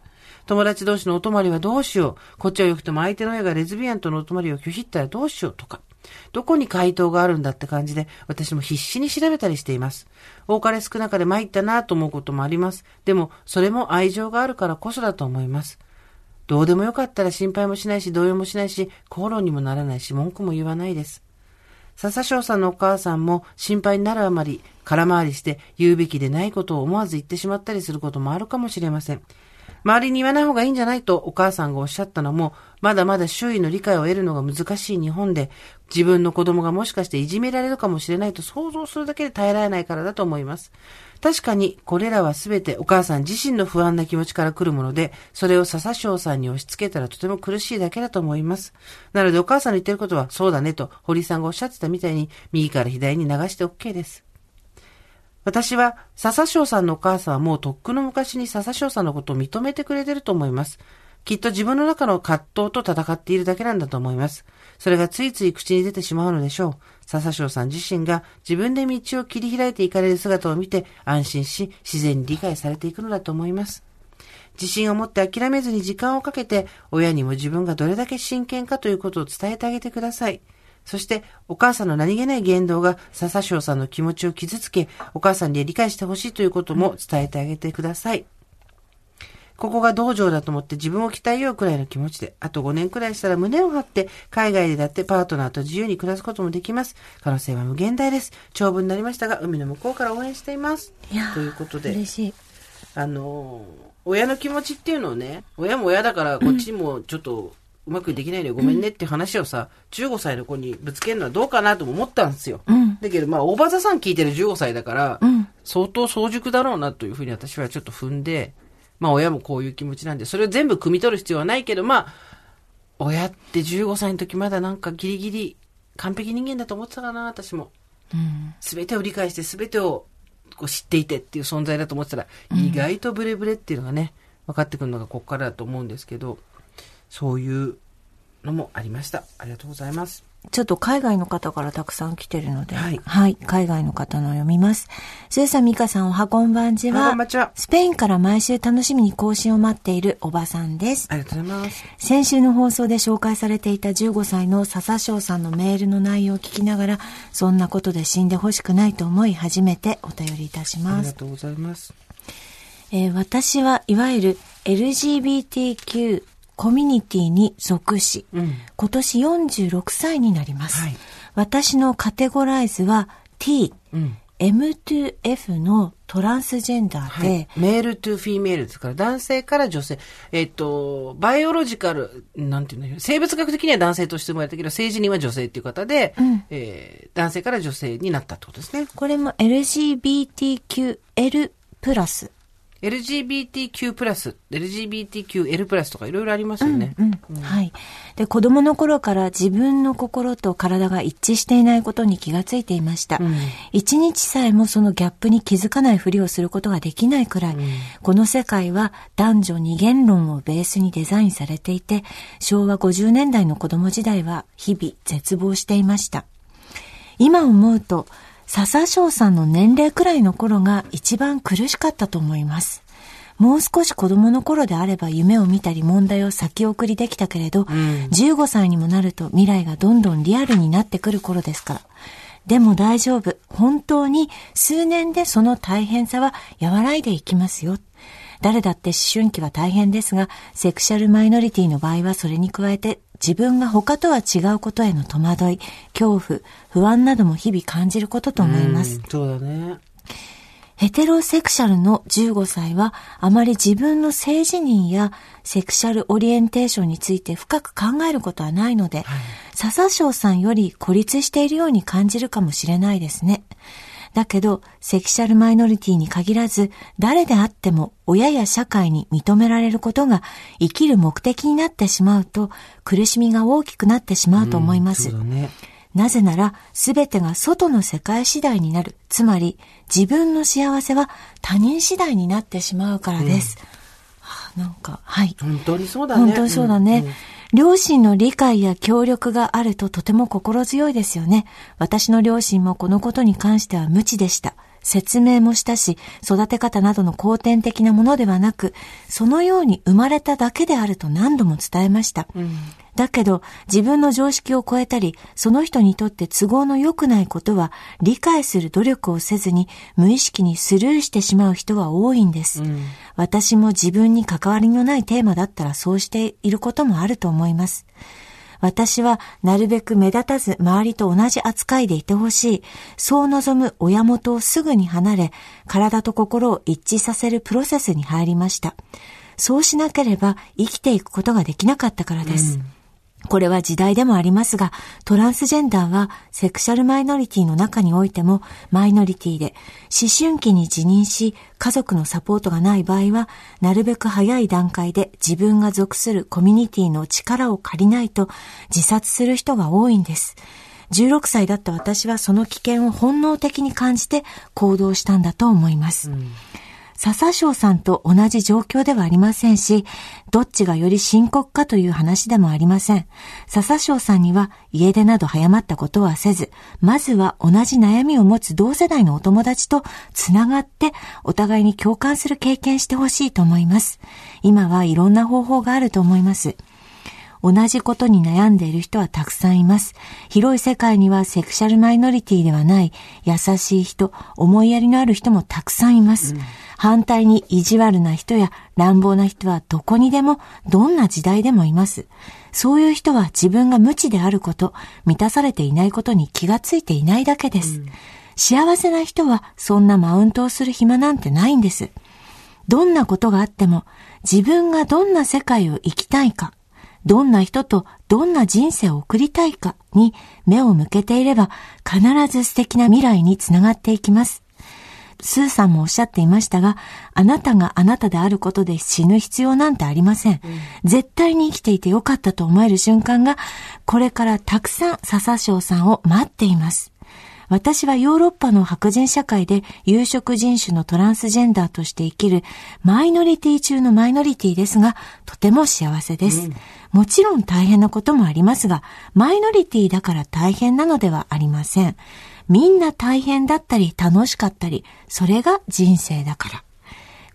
友達同士のお泊まりはどうしよう。こっちはよくても相手の親がレズビアンとのお泊まりを拒否ったらどうしようとか。どこに回答があるんだって感じで、私も必死に調べたりしています。多かれ少なかれ参ったなと思うこともあります。でも、それも愛情があるからこそだと思います。どうでもよかったら心配もしないし、動揺もしないし、口論にもならないし、文句も言わないです。笹翔さんのお母さんも心配になるあまり、空回りして言うべきでないことを思わず言ってしまったりすることもあるかもしれません。周りに言わない方がいいんじゃないとお母さんがおっしゃったのも、まだまだ周囲の理解を得るのが難しい日本で、自分の子供がもしかしていじめられるかもしれないと想像するだけで耐えられないからだと思います。確かに、これらはすべてお母さん自身の不安な気持ちから来るもので、それを笹翔さんに押し付けたらとても苦しいだけだと思います。なのでお母さんの言ってることは、そうだねと、堀さんがおっしゃってたみたいに、右から左に流して OK です。私は、笹翔さんのお母さんはもうとっくの昔に笹翔さんのことを認めてくれてると思います。きっと自分の中の葛藤と戦っているだけなんだと思います。それがついつい口に出てしまうのでしょう。笹翔さん自身が自分で道を切り開いていかれる姿を見て安心し、自然に理解されていくのだと思います。自信を持って諦めずに時間をかけて、親にも自分がどれだけ真剣かということを伝えてあげてください。そして、お母さんの何気ない言動が笹翔さんの気持ちを傷つけ、お母さんに理解してほしいということも伝えてあげてください。ここが道場だと思って自分を鍛えようくらいの気持ちで、あと5年くらいしたら胸を張って、海外でだってパートナーと自由に暮らすこともできます。可能性は無限大です。長文になりましたが、海の向こうから応援しています。ということで。嬉しい。あのー親の気持ちっていうのをね、親も親だからこっちもちょっとうまくできないのよ、ごめんねって話をさ、15歳の子にぶつけるのはどうかなとも思ったんですよ。うん。だけど、まあ、大場座さん聞いてる15歳だから、うん。相当早熟だろうなというふうに私はちょっと踏んで、まあ、親もこういう気持ちなんで、それを全部汲み取る必要はないけど、まあ、親って15歳の時まだなんかギリギリ完璧人間だと思ってたかな、私も。うん。てを理解してすべてをこう知っていてっていう存在だと思ってたら、意外とブレブレっていうのがね、分かってくるのがここからだと思うんですけど、そういうのもありました。ありがとうございます。ちょっと海外の方からたくさん来てるので、はい海外の方の読みます。スーさん、ミカさん、おはこんばんちおはスペインから毎週楽しみに更新を待っているおばさんです。ありがとうございます。先週の放送で紹介されていた15歳の笹翔さんのメールの内容を聞きながら、そんなことで死んでほしくないと思い初めてお便りいたしあます。りがとうございます。えー私はいわゆる LGBTQ コミュニティに属し、うん今年46歳になります。はい私のカテゴライズは T、うん。M2F のトランスジェンダーで、はい、 male to female ですから、男性から女性。えっと、 biological、なんていうの生物学的には男性として生まれたけど、性自認は女性っていう方で、うんえー男性から女性になったってことですね。これも LGBTQL プラス LGBTQ+, LGBTQL+, とかいろいろありますよね。うんはい。で、子供の頃から自分の心と体が一致していないことに気がついていました。うん一日さえもそのギャップに気づかないふりをすることができないくらい、この世界は男女二元論をベースにデザインされていて、昭和50年代の子供時代は日々絶望していました。今思うと、笹翔さんの年齢くらいの頃が一番苦しかったと思います。もう少し子供の頃であれば夢を見たり問題を先送りできたけれど、15歳にもなると未来がどんどんリアルになってくる頃ですから。でも大丈夫。本当に数年でその大変さは和らいでいきますよ。誰だって思春期は大変ですが、セクシャルマイノリティの場合はそれに加えて自分が他とは違うことへの戸惑い、恐怖、不安なども日々感じることと思います。うんそうだね。ヘテロセクシャルの15歳はあまり自分の性自認やセクシャルオリエンテーションについて深く考えることはないので、笹翔さんより孤立しているように感じるかもしれないですね。だけど、セクシャルマイノリティに限らず、誰であっても親や社会に認められることが生きる目的になってしまうと、苦しみが大きくなってしまうと思います。そうだね。なぜなら、すべてが外の世界次第になる。つまり、自分の幸せは他人次第になってしまうからです。はあなんか、はい。本当にそうだね。本当にそうだね。んん両親の理解や協力があるととても心強いですよね。私の両親もこのことに関しては無知でした。説明もしたし、育て方などの後天的なものではなく、そのように生まれただけであると何度も伝えました。だけど、自分の常識を超えたり、その人にとって都合の良くないことは、理解する努力をせずに、無意識にスルーしてしまう人は多いんです。私も自分に関わりのないテーマだったらそうしていることもあると思います。私はなるべく目立たず周りと同じ扱いでいてほしい。そう望む親元をすぐに離れ、体と心を一致させるプロセスに入りました。そうしなければ生きていくことができなかったからです。これは時代でもありますが、トランスジェンダーはセクシャルマイノリティの中においてもマイノリティで、思春期に辞任し、家族のサポートがない場合は、なるべく早い段階で自分が属するコミュニティの力を借りないと自殺する人が多いんです。16歳だった私はその危険を本能的に感じて行動したんだと思います。笹生さんと同じ状況ではありませんし、どっちがより深刻かという話でもありません。笹生さんには家出など早まったことはせず、まずは同じ悩みを持つ同世代のお友達とつながってお互いに共感する経験してほしいと思います。今はいろんな方法があると思います。同じことに悩んでいる人はたくさんいます。広い世界にはセクシャルマイノリティではない優しい人、思いやりのある人もたくさんいます。反対に意地悪な人や乱暴な人はどこにでも、どんな時代でもいます。そういう人は自分が無知であること、満たされていないことに気がついていないだけです。幸せな人はそんなマウントをする暇なんてないんです。どんなことがあっても自分がどんな世界を生きたいか、どんな人とどんな人生を送りたいかに目を向けていれば必ず素敵な未来につながっていきます。スーさんもおっしゃっていましたが、あなたがあなたであることで死ぬ必要なんてありません。絶対に生きていてよかったと思える瞬間が、これからたくさん笹翔さんを待っています。私はヨーロッパの白人社会で有色人種のトランスジェンダーとして生きるマイノリティ中のマイノリティですが、とても幸せです。もちろん大変なこともありますが、マイノリティだから大変なのではありません。みんな大変だったり楽しかったり、それが人生だから。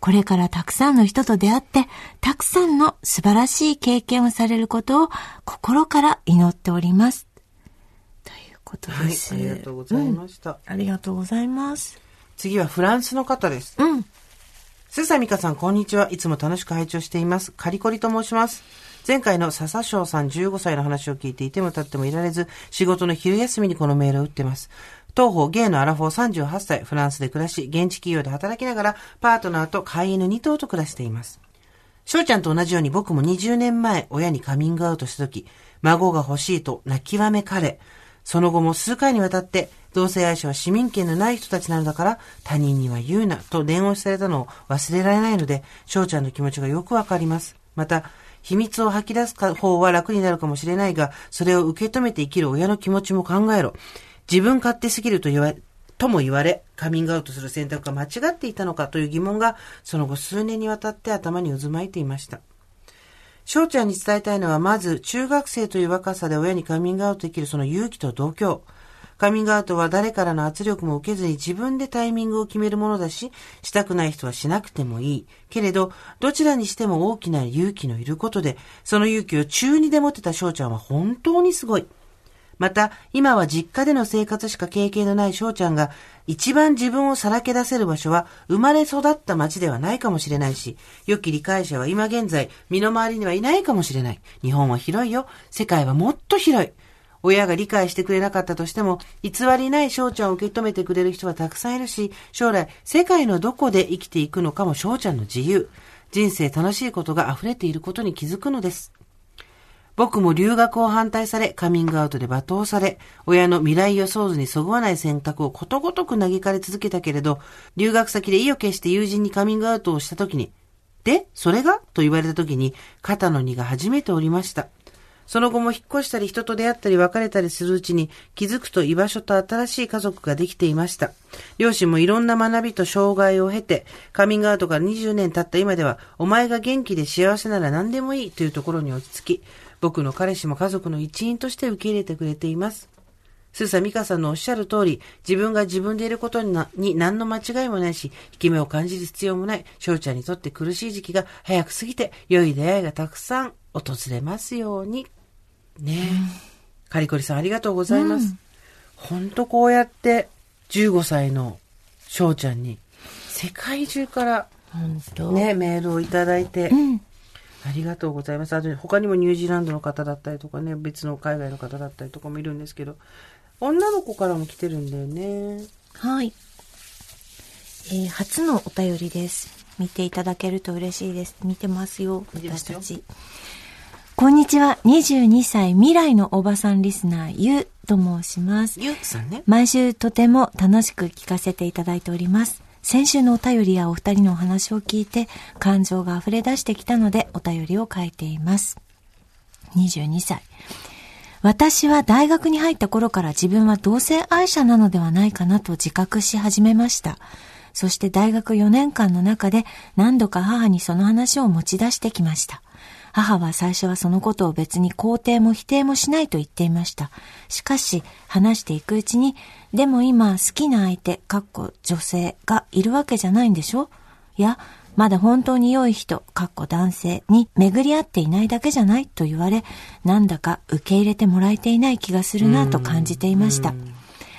これからたくさんの人と出会って、たくさんの素晴らしい経験をされることを心から祈っております。ことはい、です。ありがとうございました。ありがとうございます。次はフランスの方です。うん。すさみかさん、こんにちは。いつも楽しく拝聴しています。カリコリと申します。前回の笹翔さん15歳の話を聞いていても立ってもいられず、仕事の昼休みにこのメールを打ってます。当方、ゲイのアラフォー38歳、フランスで暮らし、現地企業で働きながら、パートナーと飼い犬2頭と暮らしています。翔ちゃんと同じように僕も20年前、親にカミングアウトした時、孫が欲しいと泣きわめかれ、その後も数回にわたって、同性愛者は市民権のない人たちなのだから、他人には言うな、と伝言されたのを忘れられないので、翔ちゃんの気持ちがよくわかります。また、秘密を吐き出す方は楽になるかもしれないが、それを受け止めて生きる親の気持ちも考えろ。自分勝手すぎると言われ、とも言われ、カミングアウトする選択が間違っていたのかという疑問が、その後数年にわたって頭に渦巻いていました。翔ちゃんに伝えたいのは、まず、中学生という若さで親にカミングアウトできるその勇気と度胸。カミングアウトは誰からの圧力も受けずに自分でタイミングを決めるものだし、したくない人はしなくてもいい。けれど、どちらにしても大きな勇気のいることで、その勇気を中2で持ってた翔ちゃんは本当にすごい。また、今は実家での生活しか経験のない翔ちゃんが、一番自分をさらけ出せる場所は、生まれ育った町ではないかもしれないし、良き理解者は今現在、身の回りにはいないかもしれない。日本は広いよ。世界はもっと広い。親が理解してくれなかったとしても、偽りない翔ちゃんを受け止めてくれる人はたくさんいるし、将来、世界のどこで生きていくのかも翔ちゃんの自由。人生楽しいことが溢れていることに気づくのです。僕も留学を反対され、カミングアウトで罵倒され、親の未来予想図にそぐわない選択をことごとく嘆かれ続けたけれど、留学先で意を決して友人にカミングアウトをした時に、で、それが？と言われた時に、肩の荷が初めておりました。その後も引っ越したり人と出会ったり別れたりするうちに気づくと居場所と新しい家族ができていました。両親もいろんな学びと障害を経て、カミングアウトから20年経った今では、お前が元気で幸せなら何でもいいというところに落ち着き、僕の彼氏も家族の一員として受け入れてくれています。スーサミカさんのおっしゃる通り、自分が自分でいることになに何の間違いもないし、引き目を感じる必要もない、翔ちゃんにとって苦しい時期が早く過ぎて、良い出会いがたくさん訪れますように。ねえ。カリコリさんありがとうございます。ほんとこうやって、15歳の翔ちゃんに、世界中から。ね、メールをいただいて、うん。ありがとうございます。あと他にもニュージーランドの方だったりとかね、別の海外の方だったりとかもいるんですけど、女の子からも来てるんだよね。はい。えー初のお便りです。見ていただけると嬉しいです。見てますよ、私たち。こんにちは。22歳未来のおばさんリスナー、ゆうと申します。ゆうさんね。毎週とても楽しく聞かせていただいております。先週のお便りやお二人のお話を聞いて感情が溢れ出してきたのでお便りを書いています。22歳。私は大学に入った頃から自分は同性愛者なのではないかなと自覚し始めました。そして大学4年間の中で何度か母にその話を持ち出してきました。母は最初はそのことを別に肯定も否定もしないと言っていました。しかし、話していくうちに、でも今好きな相手、かっこ女性がいるわけじゃないんでしょ？いや、まだ本当に良い人、かっこ男性に巡り合っていないだけじゃないと言われ、なんだか受け入れてもらえていない気がするなと感じていました。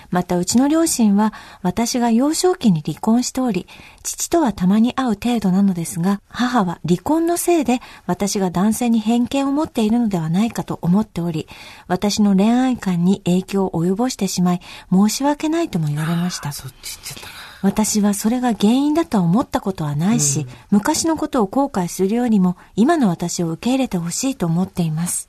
またうちの両親は私が幼少期に離婚しており、父とはたまに会う程度なのですが、母は離婚のせいで私が男性に偏見を持っているのではないかと思っており、私の恋愛観に影響を及ぼしてしまい、申し訳ないとも言われました。私はそれが原因だとは思ったことはないし、昔のことを後悔するよりも今の私を受け入れてほしいと思っています。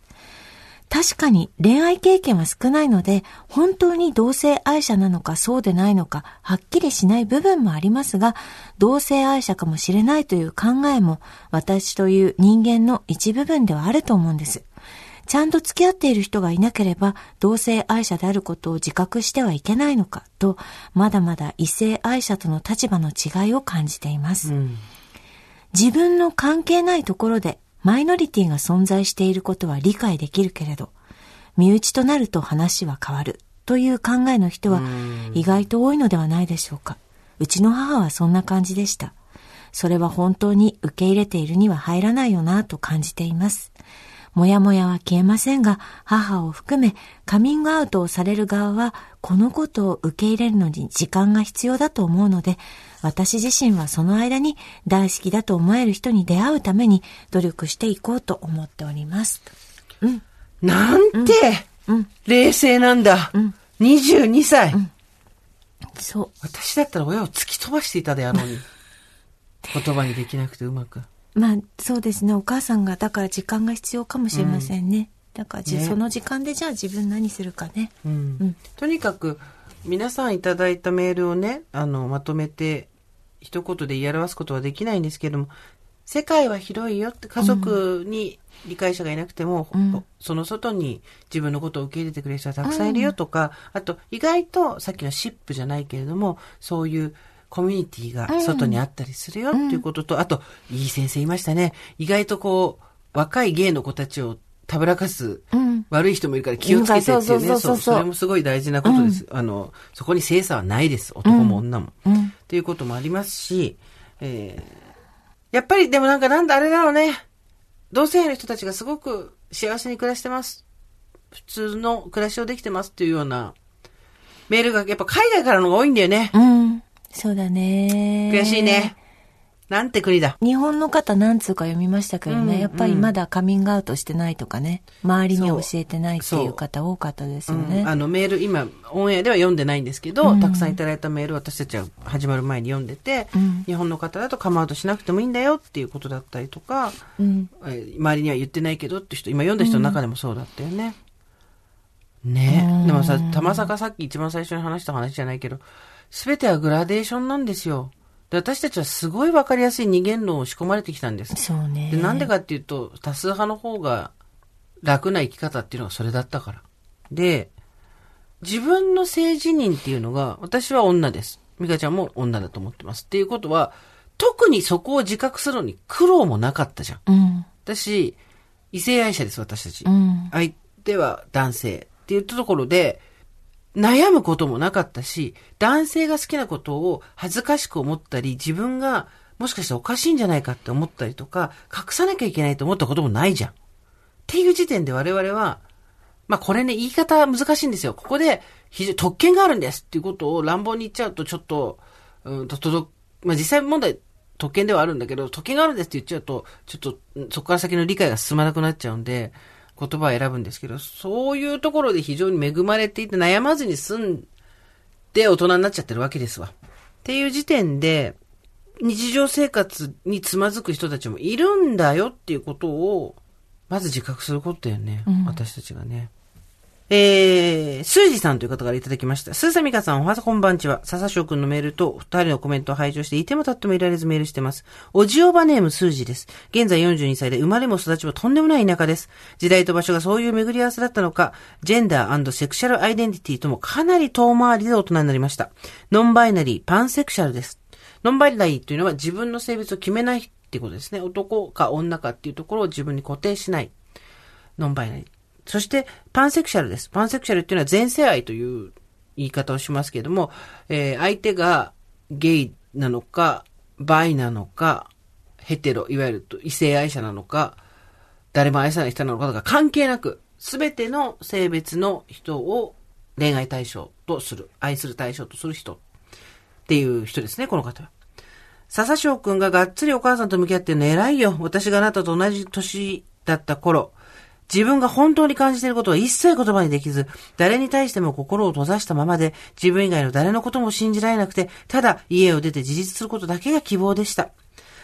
確かに恋愛経験は少ないので、本当に同性愛者なのかそうでないのか、はっきりしない部分もありますが、同性愛者かもしれないという考えも、私という人間の一部分ではあると思うんです。ちゃんと付き合っている人がいなければ同性愛者であることを自覚してはいけないのかと、まだまだ異性愛者との立場の違いを感じています。うん。自分の関係ないところでマイノリティが存在していることは理解できるけれど、身内となると話は変わるという考えの人は意外と多いのではないでしょうか。うちの母はそんな感じでした。それは本当に受け入れているには入らないよなと感じています。もやもやは消えませんが、母を含めカミングアウトをされる側は、このことを受け入れるのに時間が必要だと思うので、私自身はその間に大好きだと思える人に出会うために努力していこうと思っております。なんて、冷静なんだ。22歳。そう。私だったら親を突き飛ばしていたであろうに。(laughs) 言葉にできなくてうまく。まあ、そうですね。お母さんが、だから時間が必要かもしれませんね。だからじ、ねその時間でじゃあ自分何するかね。うんうんとにかく、皆さんいただいたメールをね、あの、まとめて、一言で言い表すことはできないんですけども、世界は広いよって、家族に理解者がいなくても、うんその外に自分のことを受け入れてくれる人はたくさんいるよとか、あと、意外と、さっきのシップじゃないけれども、そういう、コミュニティが外にあったりするよっていうことと、あと、いい先生いましたね。意外とこう、若い芸の子たちをたぶらかすうん。悪い人もいるから気をつけてっていうね。そうそれもすごい大事なことです。あの、そこに性差はないです。男も女も。うん。っていうこともありますし、えーやっぱりでもなんかなんだあれだろうね。同性愛の人たちがすごく幸せに暮らしてます。普通の暮らしをできてますっていうようなメールがやっぱ海外からの方が多いんだよね。うん。そうだね。悔しいね。。なんて国だ。日本の方何通か読みましたけどね、うんやっぱりまだカミングアウトしてないとかね、周りに教えてないってそいうう方多かったですうんよね。あのメール、今、オンエアでは読んでないんですけど、うんたくさんいただいたメール私たちは始まる前に読んでて、うん日本の方だとカムアウトしなくてもいいんだよっていうことだったりとか、うん。えー周りには言ってないけどって人、今読んだ人の中でもそうだったよね。ねうんでもさ、たまさかさっき一番最初に話した話じゃないけど、すべてはグラデーションなんですよ。で私たちはすごいわかりやすい二元論を仕込まれてきたんです。そうね。で、なんでかっていうと、多数派の方が楽な生き方っていうのがそれだったから。で、自分の性自認っていうのが、私は女です。美香ちゃんも女だと思ってます。っていうことは、特にそこを自覚するのに苦労もなかったじゃん。うん。私、異性愛者です、私たち。うん。相手は男性っていうところで、悩むこともなかったし、男性が好きなことを恥ずかしく思ったり、自分がもしかしておかしいんじゃないかって思ったりとか、隠さなきゃいけないと思ったこともないじゃん。っていう時点で我々は、まあこれね、言い方難しいんですよ。ここで、非常に特権があるんですっていうことを乱暴に言っちゃうと、ちょっと、うんと、届、まあ実際問題、特権ではあるんだけど、特権があるんですって言っちゃうと、ちょっと、そこから先の理解が進まなくなっちゃうんで、言葉を選ぶんですけど、そういうところで非常に恵まれていて悩まずに済んで大人になっちゃってるわけですわ。っていう時点で、日常生活につまずく人たちもいるんだよっていうことを、まず自覚することだよね。うん私たちがね。えー、スージさんという方からいただきました。スーサミカさん、おはさこんばんちは。笹翔くんのメールと二人のコメントを拝聴して、いても立ってもいられずメールしてます。おじおばネームスージです。現在42歳で生まれも育ちもとんでもない田舎です。時代と場所がそういう巡り合わせだったのか、ジェンダーセクシャルアイデンティティともかなり遠回りで大人になりました。ノンバイナリー、パンセクシャルです。ノンバイナリーというのは自分の性別を決めないっていうことですね。男か女かっていうところを自分に固定しない。ノンバイナリー。そして、パンセクシャルです。パンセクシャルっていうのは前世愛という言い方をしますけれども、えー相手がゲイなのか、バイなのか、ヘテロ、いわゆる異性愛者なのか、誰も愛さない人なのかとか関係なく、すべての性別の人を恋愛対象とする、愛する対象とする人っていう人ですね、この方は。笹翔くんががっつりお母さんと向き合ってるの偉いよ。私があなたと同じ年だった頃、自分が本当に感じていることは一切言葉にできず、誰に対しても心を閉ざしたままで、自分以外の誰のことも信じられなくて、ただ家を出て自立することだけが希望でした。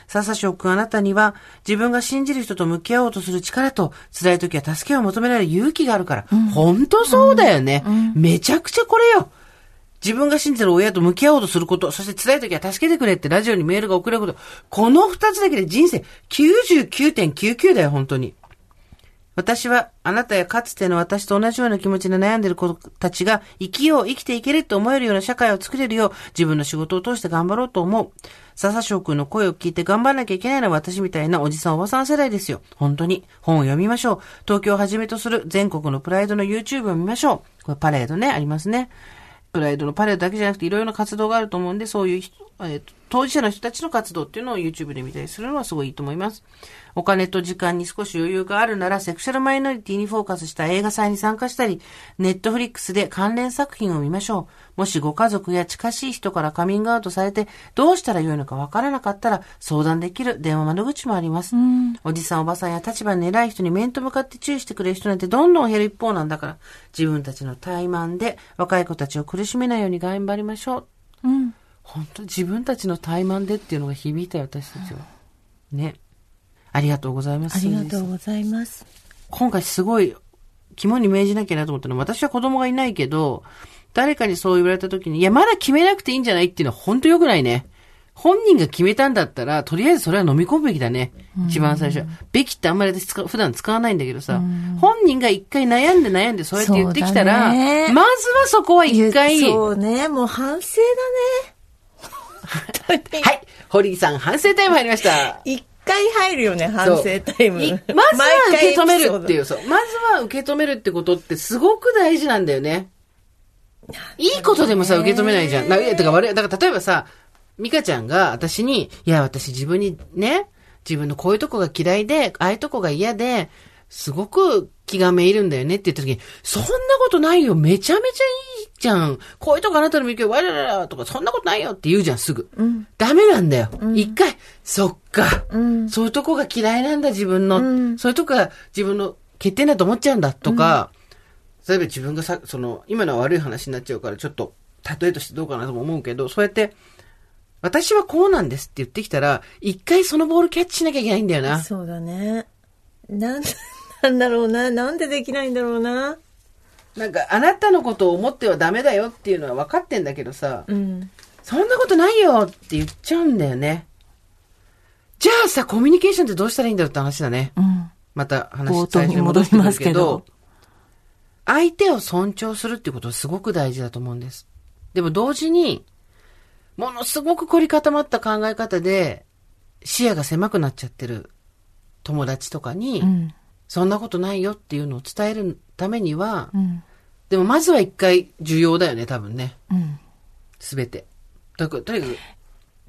笹翔くんあなたには、自分が信じる人と向き合おうとする力と、辛い時は助けを求められる勇気があるから。本当そうだよね。めちゃくちゃこれよ。自分が信じてる親と向き合おうとすること、そして辛い時は助けてくれってラジオにメールが送れること。この二つだけで人生99.99だよ、本当に。私はあなたやかつての私と同じような気持ちで悩んでいる子たちが生きよう、生きていけると思えるような社会を作れるよう自分の仕事を通して頑張ろうと思う。笹翔くんの声を聞いて頑張らなきゃいけないのは私みたいなおじさんおばさん世代ですよ。本当に。本を読みましょう。東京をはじめとする全国のプライドの YouTube を見ましょう。これパレードね、ありますね。プライドのパレードだけじゃなくていろいろな活動があると思うんで、そういう、えー当事者の人たちの活動っていうのを YouTube で見たりするのはすごいいいと思います。お金と時間に少し余裕があるなら、セクシャルマイノリティにフォーカスした映画祭に参加したり、ネットフリックスで関連作品を見ましょう。もしご家族や近しい人からカミングアウトされて、どうしたらよいのかわからなかったら、相談できる電話窓口もあります。おじさんおばさんや立場の偉い人に面と向かって注意してくれる人なんてどんどん減る一方なんだから、自分たちの怠慢で若い子たちを苦しめないように頑張りましょう。うん。本当自分たちの怠慢でっていうのが響いたよ、私たちは。ね。ありがとうございます。ありがとうございます。今回すごい肝に銘じなきゃなと思ったのは、私は子供がいないけど、誰かにそう言われた時に、いや、まだ決めなくていいんじゃないっていうのは本当良くないね。本人が決めたんだったら、とりあえずそれは飲み込むべきだね。一番最初は。べきってあんまり私普段使わないんだけどさ、本人が一回悩んで悩んでそうやって言ってきたら、ねまずはそこは一回、そうね、もう反省だね。(laughs) はい、堀井さん反省タイム入りました。一回入るよね、反省タイム。いまずは受け止めるっていう、そう。まずは受け止めるってことってすごく大事なんだよね。いいことでもさ、受け止めないじゃん。だから悪い、だから例えばさ、ミカちゃんが私に、いや、私自分にね、自分のこういうとこが嫌いで、ああいうとこが嫌で、すごく気がめいるんだよねって言った時に、そんなことないよ、めちゃめちゃいいじゃん。こういうとこあなたの魅力、わらららとか、そんなことないよって言うじゃん、すぐ。ダメなんだよ。一、回、そっか、そういうとこが嫌いなんだ、自分の。そういうとこが自分の欠点だと思っちゃうんだ、とか、例えば自分がさ、その、今のは悪い話になっちゃうから、ちょっと、例えとしてどうかなとも思うけど、そうやって、私はこうなんですって言ってきたら、一回そのボールキャッチしなきゃいけないんだよな。そうだね。なん、(laughs) なんだろうな。なんでできないんだろうな。なんか、あなたのことを思ってはダメだよっていうのは分かってんだけどさ、うん。そんなことないよって言っちゃうんだよね。じゃあさ、コミュニケーションってどうしたらいいんだろうって話だね。うん。また話冒頭に戻りますけど。相手を尊重するっていうことはすごく大事だと思うんです。でも同時に、ものすごく凝り固まった考え方で、視野が狭くなっちゃってる友達とかに、うん。そんなことないよっていうのを伝えるためには、うん。でもまずは一回重要だよね、多分ね。うん。すべて。だから、とにかく、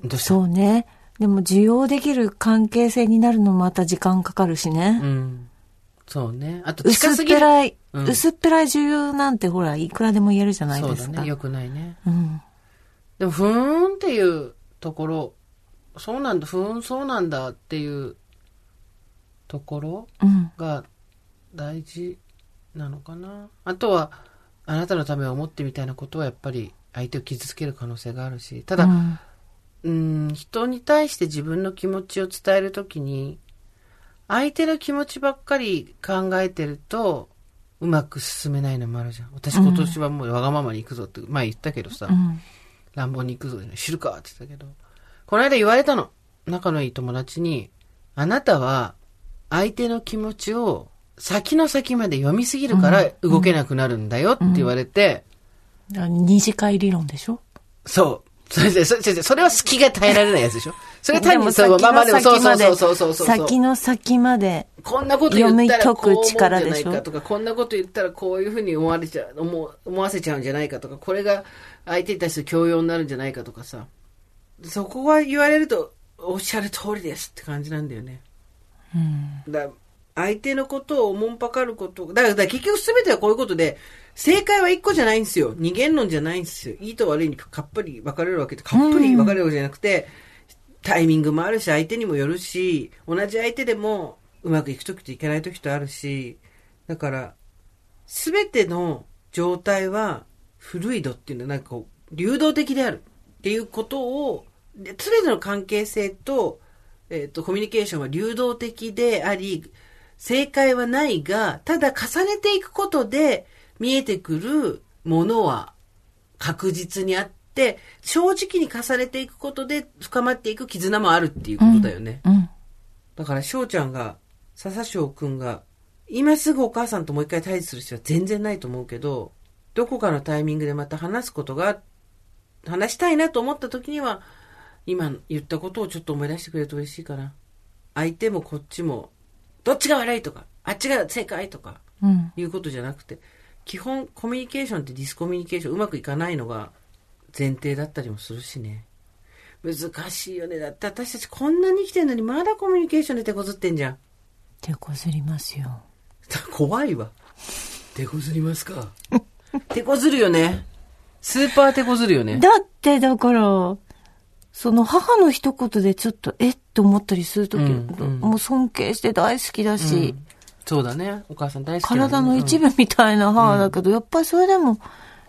どうした？そうね。でも、受容できる関係性になるのもまた時間かかるしね。うん。そうね。あと薄っ近すぎる。ぺらい、うん薄っぺらい重要なんてほら、いくらでも言えるじゃないそうですか。だね。よくないね。うん。でも、ふーんっていうところ、そうなんだ、ふーん、そうなんだっていうところうん。が大事なのかな。あとは、あなたのためを思ってみたいなことはやっぱり相手を傷つける可能性があるし、ただ、うんうん、人に対して自分の気持ちを伝えるときに、相手の気持ちばっかり考えてると、うまく進めないのもあるじゃん。私今年はもうわがままに行くぞって、前言ったけどさ、うん。乱暴に行くぞ、知るかって言ったけど、この間言われたの。仲のいい友達に、あなたは相手の気持ちを先の先まで読みすぎるから動けなくなるんだよって言われて、二次会理論でしょ？そう。それで、それそれそれは隙が耐えられないやつでしょ？(laughs) それは単にそう、先まあまあでものそうそう先までそうそうそうそう。先の先まで。こんなこと言ったらこう思うんじゃ読み解く力でしょ？ないかとか、こんなこと言ったらこういうふうに思われちゃう、思う思わせちゃうんじゃないかとか、これが相手に対する強要になるんじゃないかとかさ。そこは言われると、おっしゃる通りですって感じなんだよね。だ相手のことをおもんぱかること、だからだから結局全てはこういうことで、正解は一個じゃないんですよ。二元論じゃないんですよ。いいと悪いにかっぱり分かれるわけで、かっぱり分かれるわけじゃなくて、タイミングもあるし、相手にもよるし、同じ相手でもうまくいくときといけないときとあるし、だから、すべての状態は、フルイドっていうのはなんかこう、流動的であるっていうことを、すべての関係性と、えっ、と、コミュニケーションは流動的であり、正解はないが、ただ重ねていくことで見えてくるものは確実にあって、正直に重ねていくことで深まっていく絆もあるっていうことだよね。うん。だから翔ちゃんが、笹翔くんが今すぐお母さんともう一回対峙する必要は全然ないと思うけど、どこかのタイミングでまた話すことが、話したいなと思った時には、今言ったことをちょっと思い出してくれると嬉しいかな。相手もこっちも、どっちが悪いとか、あっちが正解とか、うん。いうことじゃなくて、基本コミュニケーションってディスコミュニケーションうまくいかないのが前提だったりもするしね。難しいよね。だって私たちこんなに生きてんのにまだコミュニケーションで手こずってんじゃん。手こずりますよ。怖いわ。手こずりますか。(laughs) 手こずるよね。スーパー手こずるよね。だって、だから、その母の一言でちょっと、えっ？て思ったりするとき、うんうんもう尊敬して大好きだし、そうだね。お母さん大好きだね体の一部みたいな母だけど、やっぱりそれでも、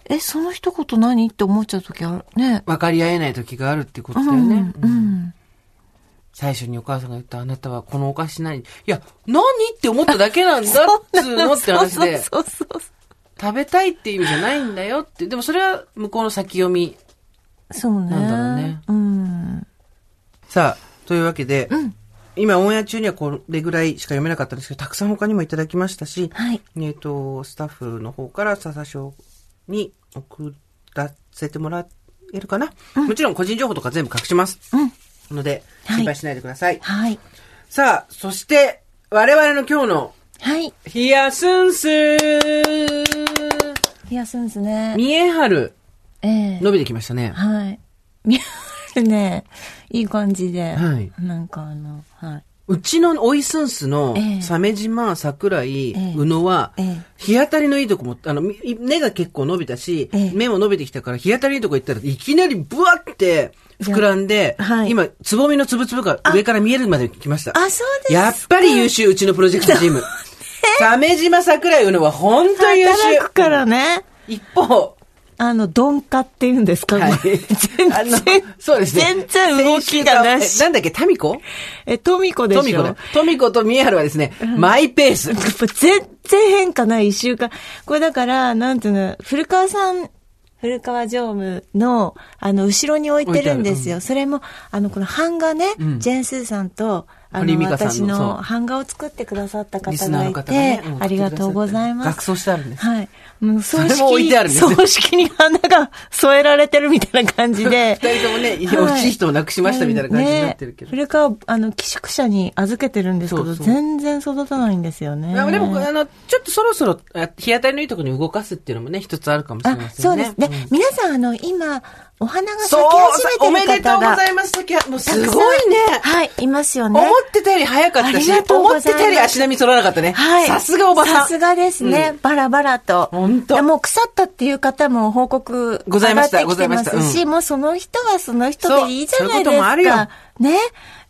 え、その一言何？って思っちゃうときあるね。分かり合えない時があるってことだようん、ね。うん。最初にお母さんが言ったあなたはこのお菓子何い？や、何？って思っただけなんだっつうのって話で。そうそうそう食べたいっていう意味じゃないんだよって。でもそれは向こうの先読み。そう。ね。なんだろうねうん。さあ、というわけで、今オンエア中にはこれぐらいしか読めなかったんですけど、たくさん他にもいただきましたし、はい。えっ、と、スタッフの方から笹賞に送らせてもらえるかな、もちろん個人情報とか全部隠します。うん。ので、はい心配しないでください。はい。さあ、そして、我々の今日の、はい。ヒヤスンスいや、そうですね。見えはる、ええ伸びてきましたね。はい。(laughs) 見えるね。いい感じで。はいなんかあの、はい。うちのオイスンスのええ鮫島、桜井、ええ宇野はええ、日当たりのいいとこも、あの、み根が結構伸びたし、ええ目も伸びてきたから、日当たりいいとこ行ったらいきなりブワって膨らんで、はい今、つぼみのつぶつぶが上から見えるまで来ました。あ、そうですか。やっぱり優秀、うちのプロジェクトチーム。(laughs) 鮫島、桜井、宇野は本当優秀。働くからね。一方、あの、鈍化っていうんですか、はい。(laughs) 全然、そうですね。全然動きがなし。なんだっけ、タミコ？え、トミコでしょ？トミコね。トミコとミエハルはですね、マイペース。全然変化ない一週間。これだから、なんていうの、古川さん、古川常務の、あの、後ろに置いてるんですよ。それも、あの、この版画ね、んジェーンスーさんと、あの、私そうの版画を作ってくださった方がいて、ねうんありがとうございます。額装してあるんですはい。もう葬それも置い式てあるんですね葬式に花が添えられてるみたいな感じで。(laughs) 二人ともね、はい惜しい人を亡くしましたみたいな感じになってるけど。ね、古川、あの、寄宿舎に預けてるんですけど、そうそう全然育たないんですよね。でも、あの、ちょっとそろそろ、あ日当たりのいいところに動かすっていうのもね、一つあるかもしれあま、せそうんでね。すね。皆さん、あの、今、お花が咲きそう、お始めてるめでとう。ございます。時は、もうすごいね。はい、いますよね。思ってたより早かったし、思ってたより足並み揃わなかったね。はい。さすがおばさん。さすがですね。バラバラと。ほんとでもう腐ったっていう方も報告ございましたございましたすし、もうその人はその人でいいじゃないですそうそういうこともあるよか。ね。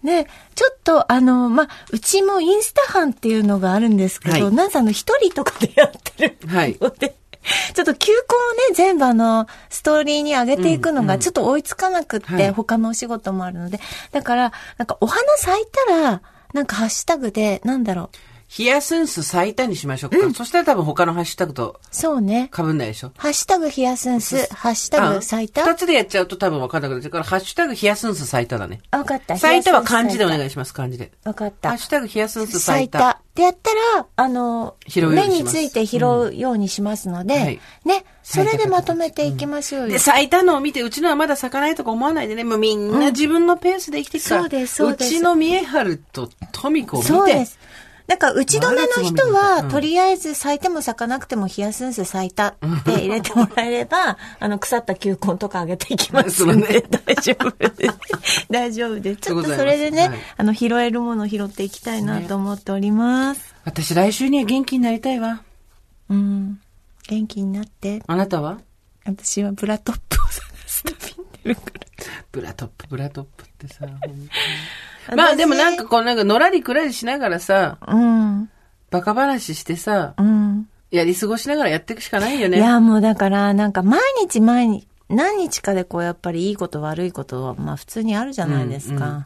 ね。ちょっと、あの、まあ、うちもインスタ班っていうのがあるんですけど、はいなんせあの、一人とかでやってるはいので、(laughs) ちょっと球根をね、全部あの、ストーリーに上げていくのがちょっと追いつかなくって、はい他のお仕事もあるので。だから、なんかお花咲いたら、なんかハッシュタグで、なんだろう。ヒヤスンス咲いたにしましょうか。そしたら多分他のハッシュタグとそうね。被んないでしょ。ハッシュタグヒヤスンス、ハッシュタグ咲いた二つでやっちゃうと多分分かんなくなっちゃうから、ハッシュタグヒヤスンス咲いただね。わかった。咲いたは漢字でおい。願いします、漢字で。わかったハッ。シュタグヒヤスンス咲咲いいた。た。ってやったら、あの、目について拾うようにしますので、はいね、それでまとめていきましょうよ。で、咲いたのを見て、うちのはまだ咲かないとか思わないでね、もうみんな自分のペースで生きていくから。そうですそうですちの三重春とトミコを見て。そうです。なんか、打ち止めの人は、うんとりあえず咲いても咲かなくてもヒヤスンス咲いたって入れてもらえれば、あの、腐った球根とかあげていきますので、(laughs) 大丈夫です。大丈夫です。ちょっとそれでね、はいあの、拾えるものを拾っていきたいなと思っております。私来週には元気になりたいわ。うん。元気になって。あなたは？私はブラトップを探す旅に出るから。ブラトップ、ブラトップってさ、本当に (laughs) まあでもなんかこうなんかのらりくらりしながらさ、うん。バカ話してさ、うん。やり過ごしながらやっていくしかないよね。いや、もうだから、なんか毎日毎日、何日かでこうやっぱりいいこと悪いことは、まあ普通にあるじゃないですか。うんうん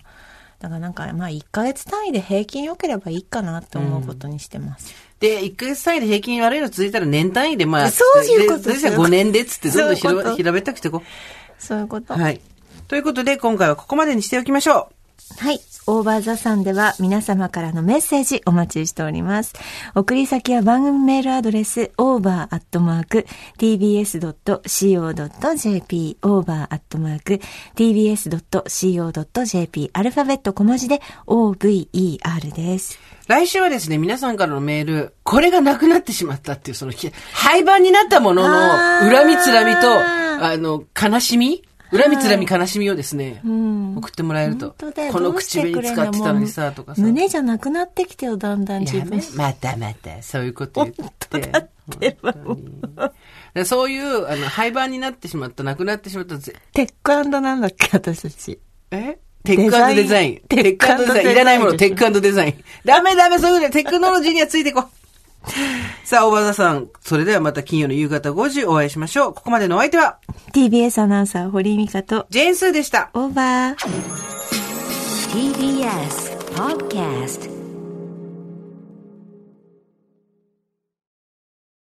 だからなんか、まあ1ヶ月単位で平均良ければいいかなって思うことにしてます。で、1ヶ月単位で平均悪いの続いたら年単位でまあ、そういうことででじゃあ5年でっつってどんどんそういうこと広平べったくしていこそういうこと。う。はい。ということで今回はここまでにしておきましょう。はい。オーバーザさんでは皆様からのメッセージお待ちしております。送り先は番組メールアドレス over.tbs.co.jp over.tbs.co.jp アルファベット小文字で over です。来週はですね、皆さんからのメール、これがなくなってしまったっていう、その、ひ廃盤になったものの、恨みつらみと、あの、悲しみ恨みつらみ悲しみをですね、送ってもらえるとこの口紅使ってたのにさ、とかさ。胸じゃなくなってきてよ、だんだん自分。またまた、そういうこと言って。でも本当にでそういう、あの、廃盤になってしまった、なくなってしまったぜ、テックなんだっけ、私たち。え？テックデザイン。テックデザイン。いらないもの、テックデザイン。ダメダメ、そういうのテクノロジーにはついていこう。(laughs) さあ、大場田さん。それではまた金曜の夕方5時お会いしましょう。ここまでのお相手は、TBS アナウンサー、堀井美香と、ジェーンスーでした。オーバー。TBS Podcast